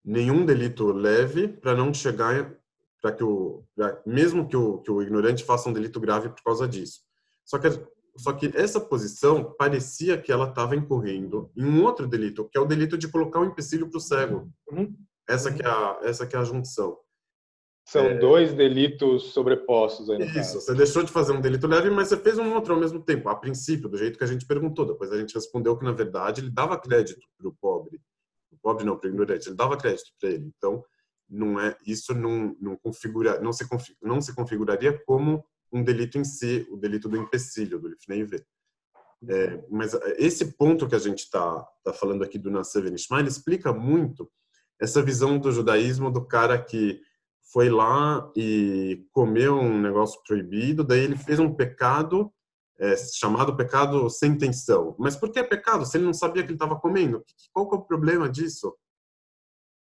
nenhum delito leve para não chegar para que o pra- mesmo que o, que o ignorante faça um delito grave por causa disso. Só que só que essa posição parecia que ela estava incorrendo em um outro delito, que é o delito de colocar um empecilho para o cego. Uhum. Essa que é a essa que é a junção. São dois delitos sobrepostos aí no Isso, caso. você deixou de fazer um delito leve, mas você fez um outro ao mesmo tempo, a princípio, do jeito que a gente perguntou. Depois a gente respondeu que, na verdade, ele dava crédito para o pobre. O pobre não, para o ignorante, ele dava crédito para ele. Então, não é, isso não, não, configura, não, se, não se configuraria como um delito em si, o delito do empecilho, do Lifnei V. É, mas esse ponto que a gente está tá falando aqui do Nasser ele explica muito essa visão do judaísmo do cara que foi lá e comeu um negócio proibido, daí ele fez um pecado é, chamado pecado sem intenção. Mas por que é pecado? Se ele não sabia que ele estava comendo, qual que é o problema disso?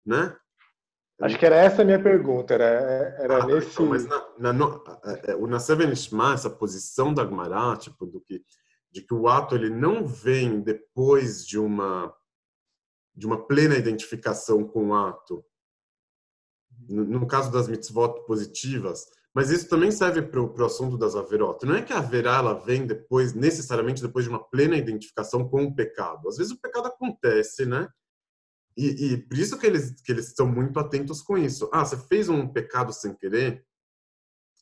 Né? Acho que era essa a minha pergunta, era, era ah, nesse... Então, mas na, na, é, é, o Nasev essa posição da Gmará, tipo, do que, de que o ato ele não vem depois de uma de uma plena identificação com o ato, no, no caso das mitzvot positivas, mas isso também serve para o assunto das averot. Não é que a haverá ela vem depois, necessariamente depois de uma plena identificação com o pecado. Às vezes o pecado acontece, né? E, e por isso que eles que eles estão muito atentos com isso. Ah, você fez um pecado sem querer?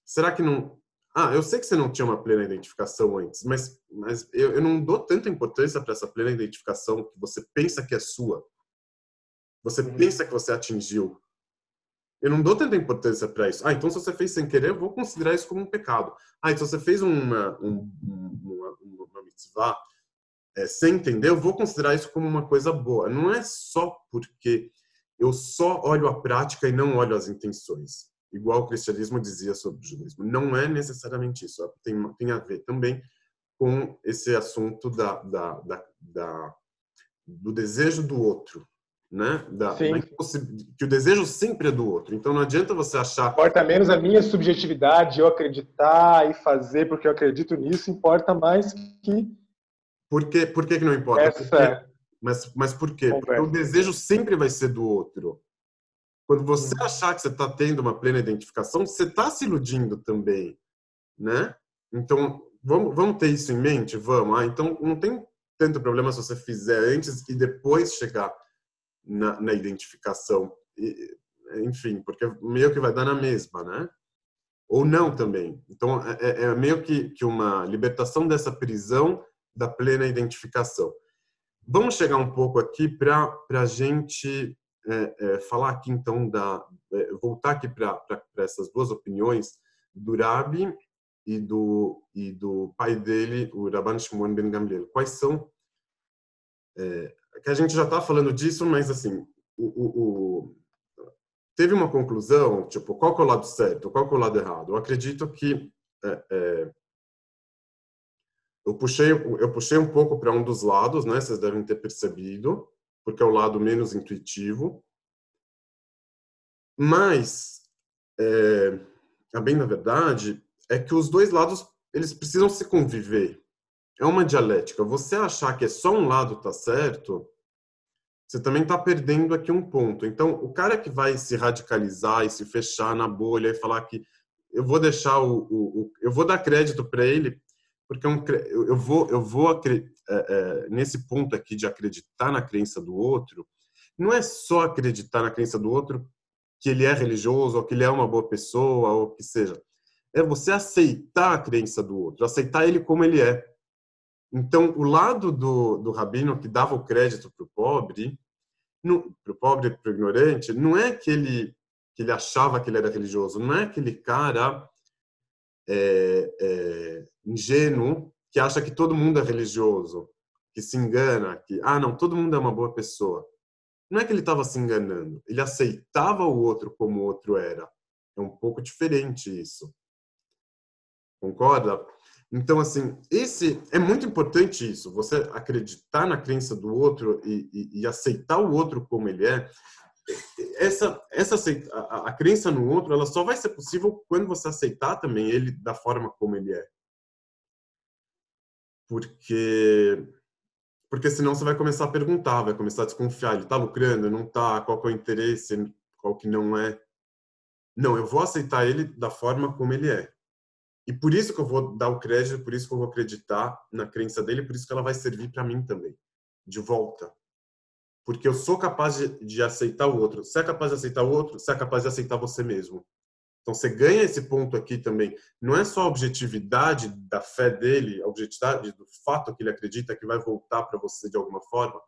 Será que não? Ah, eu sei que você não tinha uma plena identificação antes, mas mas eu, eu não dou tanta importância para essa plena identificação que você pensa que é sua. Você uhum. pensa que você atingiu eu não dou tanta importância para isso. Ah, então se você fez sem querer, eu vou considerar isso como um pecado. Ah, então se você fez uma, um, uma, uma mitzvah é, sem entender, eu vou considerar isso como uma coisa boa. Não é só porque eu só olho a prática e não olho as intenções. Igual o cristianismo dizia sobre o judaísmo. Não é necessariamente isso. Tem, tem a ver também com esse assunto da, da, da, da do desejo do outro né? Da, que o desejo sempre é do outro. Então não adianta você achar. Importa menos a minha subjetividade, eu acreditar e fazer porque eu acredito nisso, importa mais que. Por que, por que, que não importa? Essa... Mas, mas por quê? Conversa. Porque o desejo sempre vai ser do outro. Quando você hum. achar que você está tendo uma plena identificação, você está se iludindo também, né? Então, vamos, vamos ter isso em mente? Vamos. Ah, então, não tem tanto problema se você fizer antes e depois chegar na, na identificação. E, enfim, porque meio que vai dar na mesma, né? Ou não também. Então, é, é, é meio que, que uma libertação dessa prisão da plena identificação. Vamos chegar um pouco aqui para a gente é, é, falar aqui, então, da, é, voltar aqui para essas duas opiniões do Rabi e do, e do pai dele, o Rabban Shimon Ben Gamliel. Quais são é, que a gente já está falando disso, mas assim, o, o, o, teve uma conclusão, tipo, qual é o lado certo, qual é o lado errado? Eu acredito que é, é, eu puxei eu puxei um pouco para um dos lados, né? Vocês devem ter percebido, porque é o lado menos intuitivo. Mas é, a bem na verdade é que os dois lados eles precisam se conviver é uma dialética. Você achar que é só um lado tá certo, você também está perdendo aqui um ponto. Então, o cara que vai se radicalizar e se fechar na bolha e falar que eu vou deixar o, o, o eu vou dar crédito para ele porque é um, eu vou eu vou é, é, nesse ponto aqui de acreditar na crença do outro não é só acreditar na crença do outro que ele é religioso ou que ele é uma boa pessoa ou que seja é você aceitar a crença do outro aceitar ele como ele é então, o lado do, do rabino que dava o crédito para o pobre, para o pobre, para o ignorante, não é que ele, que ele achava que ele era religioso, não é aquele cara é, é, ingênuo que acha que todo mundo é religioso, que se engana, que, ah, não, todo mundo é uma boa pessoa. Não é que ele estava se enganando, ele aceitava o outro como o outro era. É um pouco diferente isso. Concorda? Então, assim, esse é muito importante isso, você acreditar na crença do outro e, e, e aceitar o outro como ele é. Essa, essa a, a, crença no outro, ela só vai ser possível quando você aceitar também ele da forma como ele é. Porque porque senão você vai começar a perguntar, vai começar a desconfiar, ele está lucrando, não está, qual é o interesse, qual que não é. Não, eu vou aceitar ele da forma como ele é. E por isso que eu vou dar o crédito, por isso que eu vou acreditar na crença dele, por isso que ela vai servir para mim também, de volta. Porque eu sou capaz de, de, aceitar o outro. Você é capaz de aceitar o outro, você é capaz de aceitar você mesmo. Então você ganha esse ponto aqui também. Não é só a objetividade da fé dele, a objetividade do fato que ele acredita que vai voltar para você de alguma forma,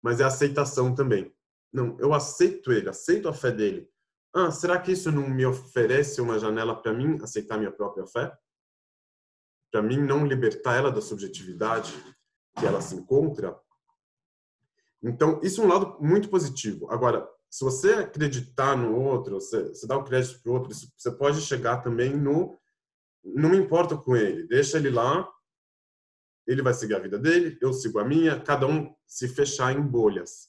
mas é a aceitação também. Não, eu aceito ele, aceito a fé dele, ah, será que isso não me oferece uma janela para mim aceitar minha própria fé? Para mim não libertar ela da subjetividade que ela se encontra? Então, isso é um lado muito positivo. Agora, se você acreditar no outro, você, você dá o crédito para o outro, você pode chegar também no não me importo com ele, deixa ele lá, ele vai seguir a vida dele, eu sigo a minha, cada um se fechar em bolhas.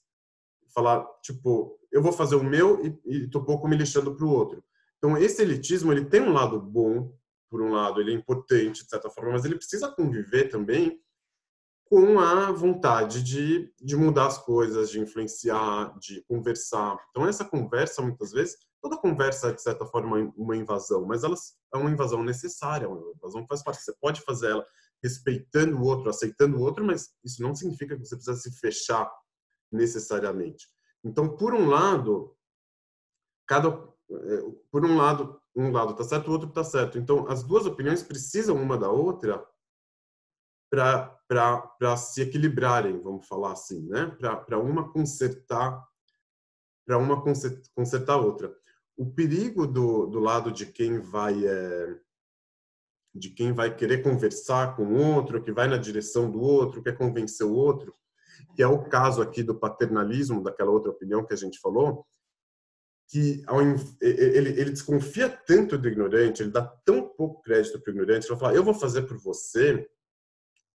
Falar, tipo, eu vou fazer o meu e, e tô pouco me lixando para o outro. Então, esse elitismo, ele tem um lado bom, por um lado, ele é importante, de certa forma, mas ele precisa conviver também com a vontade de, de mudar as coisas, de influenciar, de conversar. Então, essa conversa, muitas vezes, toda conversa é, de certa forma, uma invasão, mas ela é uma invasão necessária, uma invasão faz parte. Você pode fazer ela respeitando o outro, aceitando o outro, mas isso não significa que você precisa se fechar necessariamente. Então, por um lado, cada é, por um lado, um lado está certo, o outro está certo. Então, as duas opiniões precisam uma da outra para se equilibrarem, vamos falar assim, né? Para uma consertar para uma consertar a outra. O perigo do, do lado de quem vai é, de quem vai querer conversar com o outro, que vai na direção do outro, quer convencer o outro, que é o caso aqui do paternalismo, daquela outra opinião que a gente falou, que ele, ele desconfia tanto do ignorante, ele dá tão pouco crédito para o ignorante, ele vai falar, eu vou fazer por você.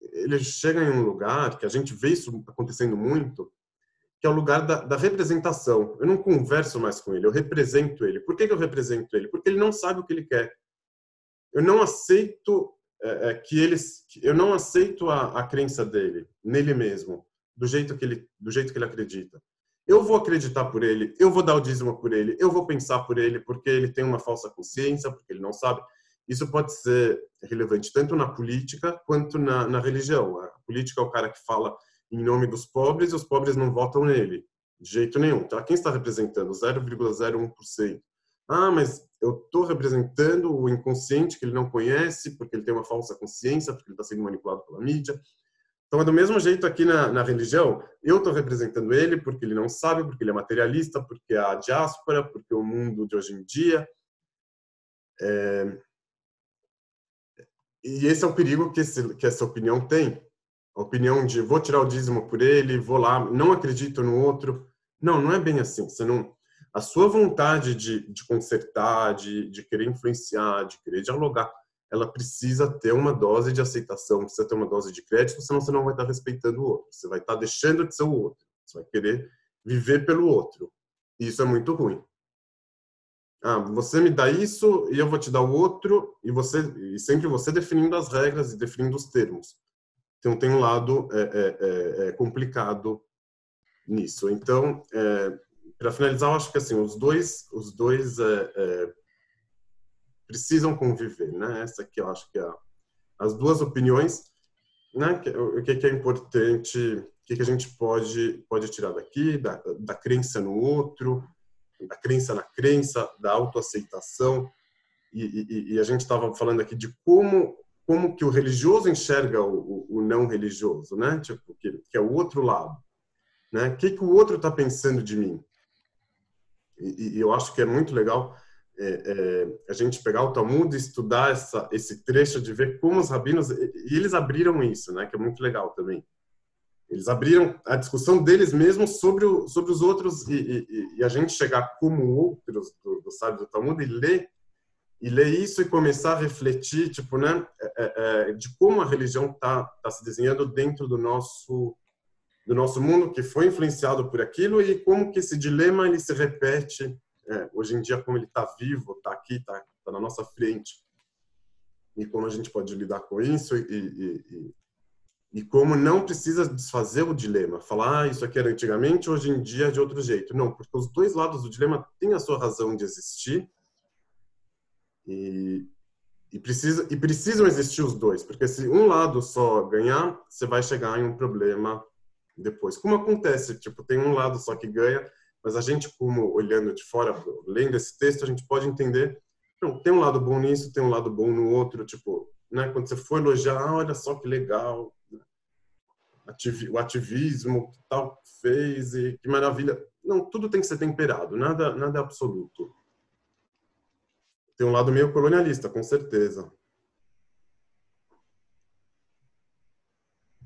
Ele chega em um lugar que a gente vê isso acontecendo muito, que é o lugar da, da representação. Eu não converso mais com ele, eu represento ele. Por que, que eu represento ele? Porque ele não sabe o que ele quer. Eu não aceito é, é que eles, eu não aceito a, a crença dele nele mesmo, do jeito que ele, do jeito que ele acredita eu vou acreditar por ele, eu vou dar o dízimo por ele, eu vou pensar por ele, porque ele tem uma falsa consciência, porque ele não sabe. Isso pode ser relevante tanto na política quanto na, na religião. A política é o cara que fala em nome dos pobres e os pobres não votam nele, de jeito nenhum. Então, quem está representando? 0,01%. Ah, mas eu estou representando o inconsciente que ele não conhece, porque ele tem uma falsa consciência, porque ele está sendo manipulado pela mídia. Então, é do mesmo jeito aqui na, na religião, eu estou representando ele porque ele não sabe, porque ele é materialista, porque é a diáspora, porque o mundo de hoje em dia. É... E esse é o perigo que, esse, que essa opinião tem. A opinião de vou tirar o dízimo por ele, vou lá, não acredito no outro. Não, não é bem assim. Você não, a sua vontade de, de consertar, de, de querer influenciar, de querer dialogar, ela precisa ter uma dose de aceitação, precisa ter uma dose de crédito, senão você não vai estar respeitando o outro. Você vai estar deixando de ser o outro. Você vai querer viver pelo outro. E isso é muito ruim. Ah, você me dá isso e eu vou te dar o outro e você e sempre você definindo as regras e definindo os termos. Então tem um lado é, é, é, é complicado nisso. Então, é, para finalizar, eu acho que assim os dois os dois é, precisam conviver, né? Essa aqui eu acho que é as duas opiniões, né? O que, que é importante, o que, que a gente pode pode tirar daqui, da, da crença no outro, da crença na crença, da autoaceitação e, e, e a gente estava falando aqui de como como que o religioso enxerga o, o, o não religioso, né? Tipo que, que é o outro lado, né? O que que o outro está pensando de mim? E, e, eu acho que é muito legal é, é, a gente pegar o Talmud e estudar essa, esse trecho de ver como os rabinos e eles abriram isso, né? Que é muito legal também. Eles abriram a discussão deles mesmos sobre, o, sobre os outros e, e, e, a gente chegar como outros do, do sábio do Talmud e ler e ler isso e começar a refletir, tipo, né, é, é, é de como a religião está tá se desenhando dentro do nosso do nosso mundo que foi influenciado por aquilo e como que esse dilema ele se repete é, hoje em dia, como ele está vivo, está aqui, está tá na nossa frente, e como a gente pode lidar com isso, e, e, e, e, como não precisa desfazer o dilema, falar, ah, isso aqui era antigamente, hoje em dia é de outro jeito. Não, porque os dois lados do dilema têm a sua razão de existir, e, e, precisa, e precisam existir os dois, porque se um lado só ganhar, você vai chegar em um problema depois. Como acontece, tipo, tem um lado só que ganha, mas a gente, como olhando de fora, lendo esse texto, a gente pode entender, não, tem um lado bom nisso, tem um lado bom no outro, tipo, né, quando você for elogiar, ah, olha só que legal, né, o ativismo que tal fez e que maravilha. Não, tudo tem que ser temperado, nada, nada é absoluto. Tem um lado meio colonialista, com certeza.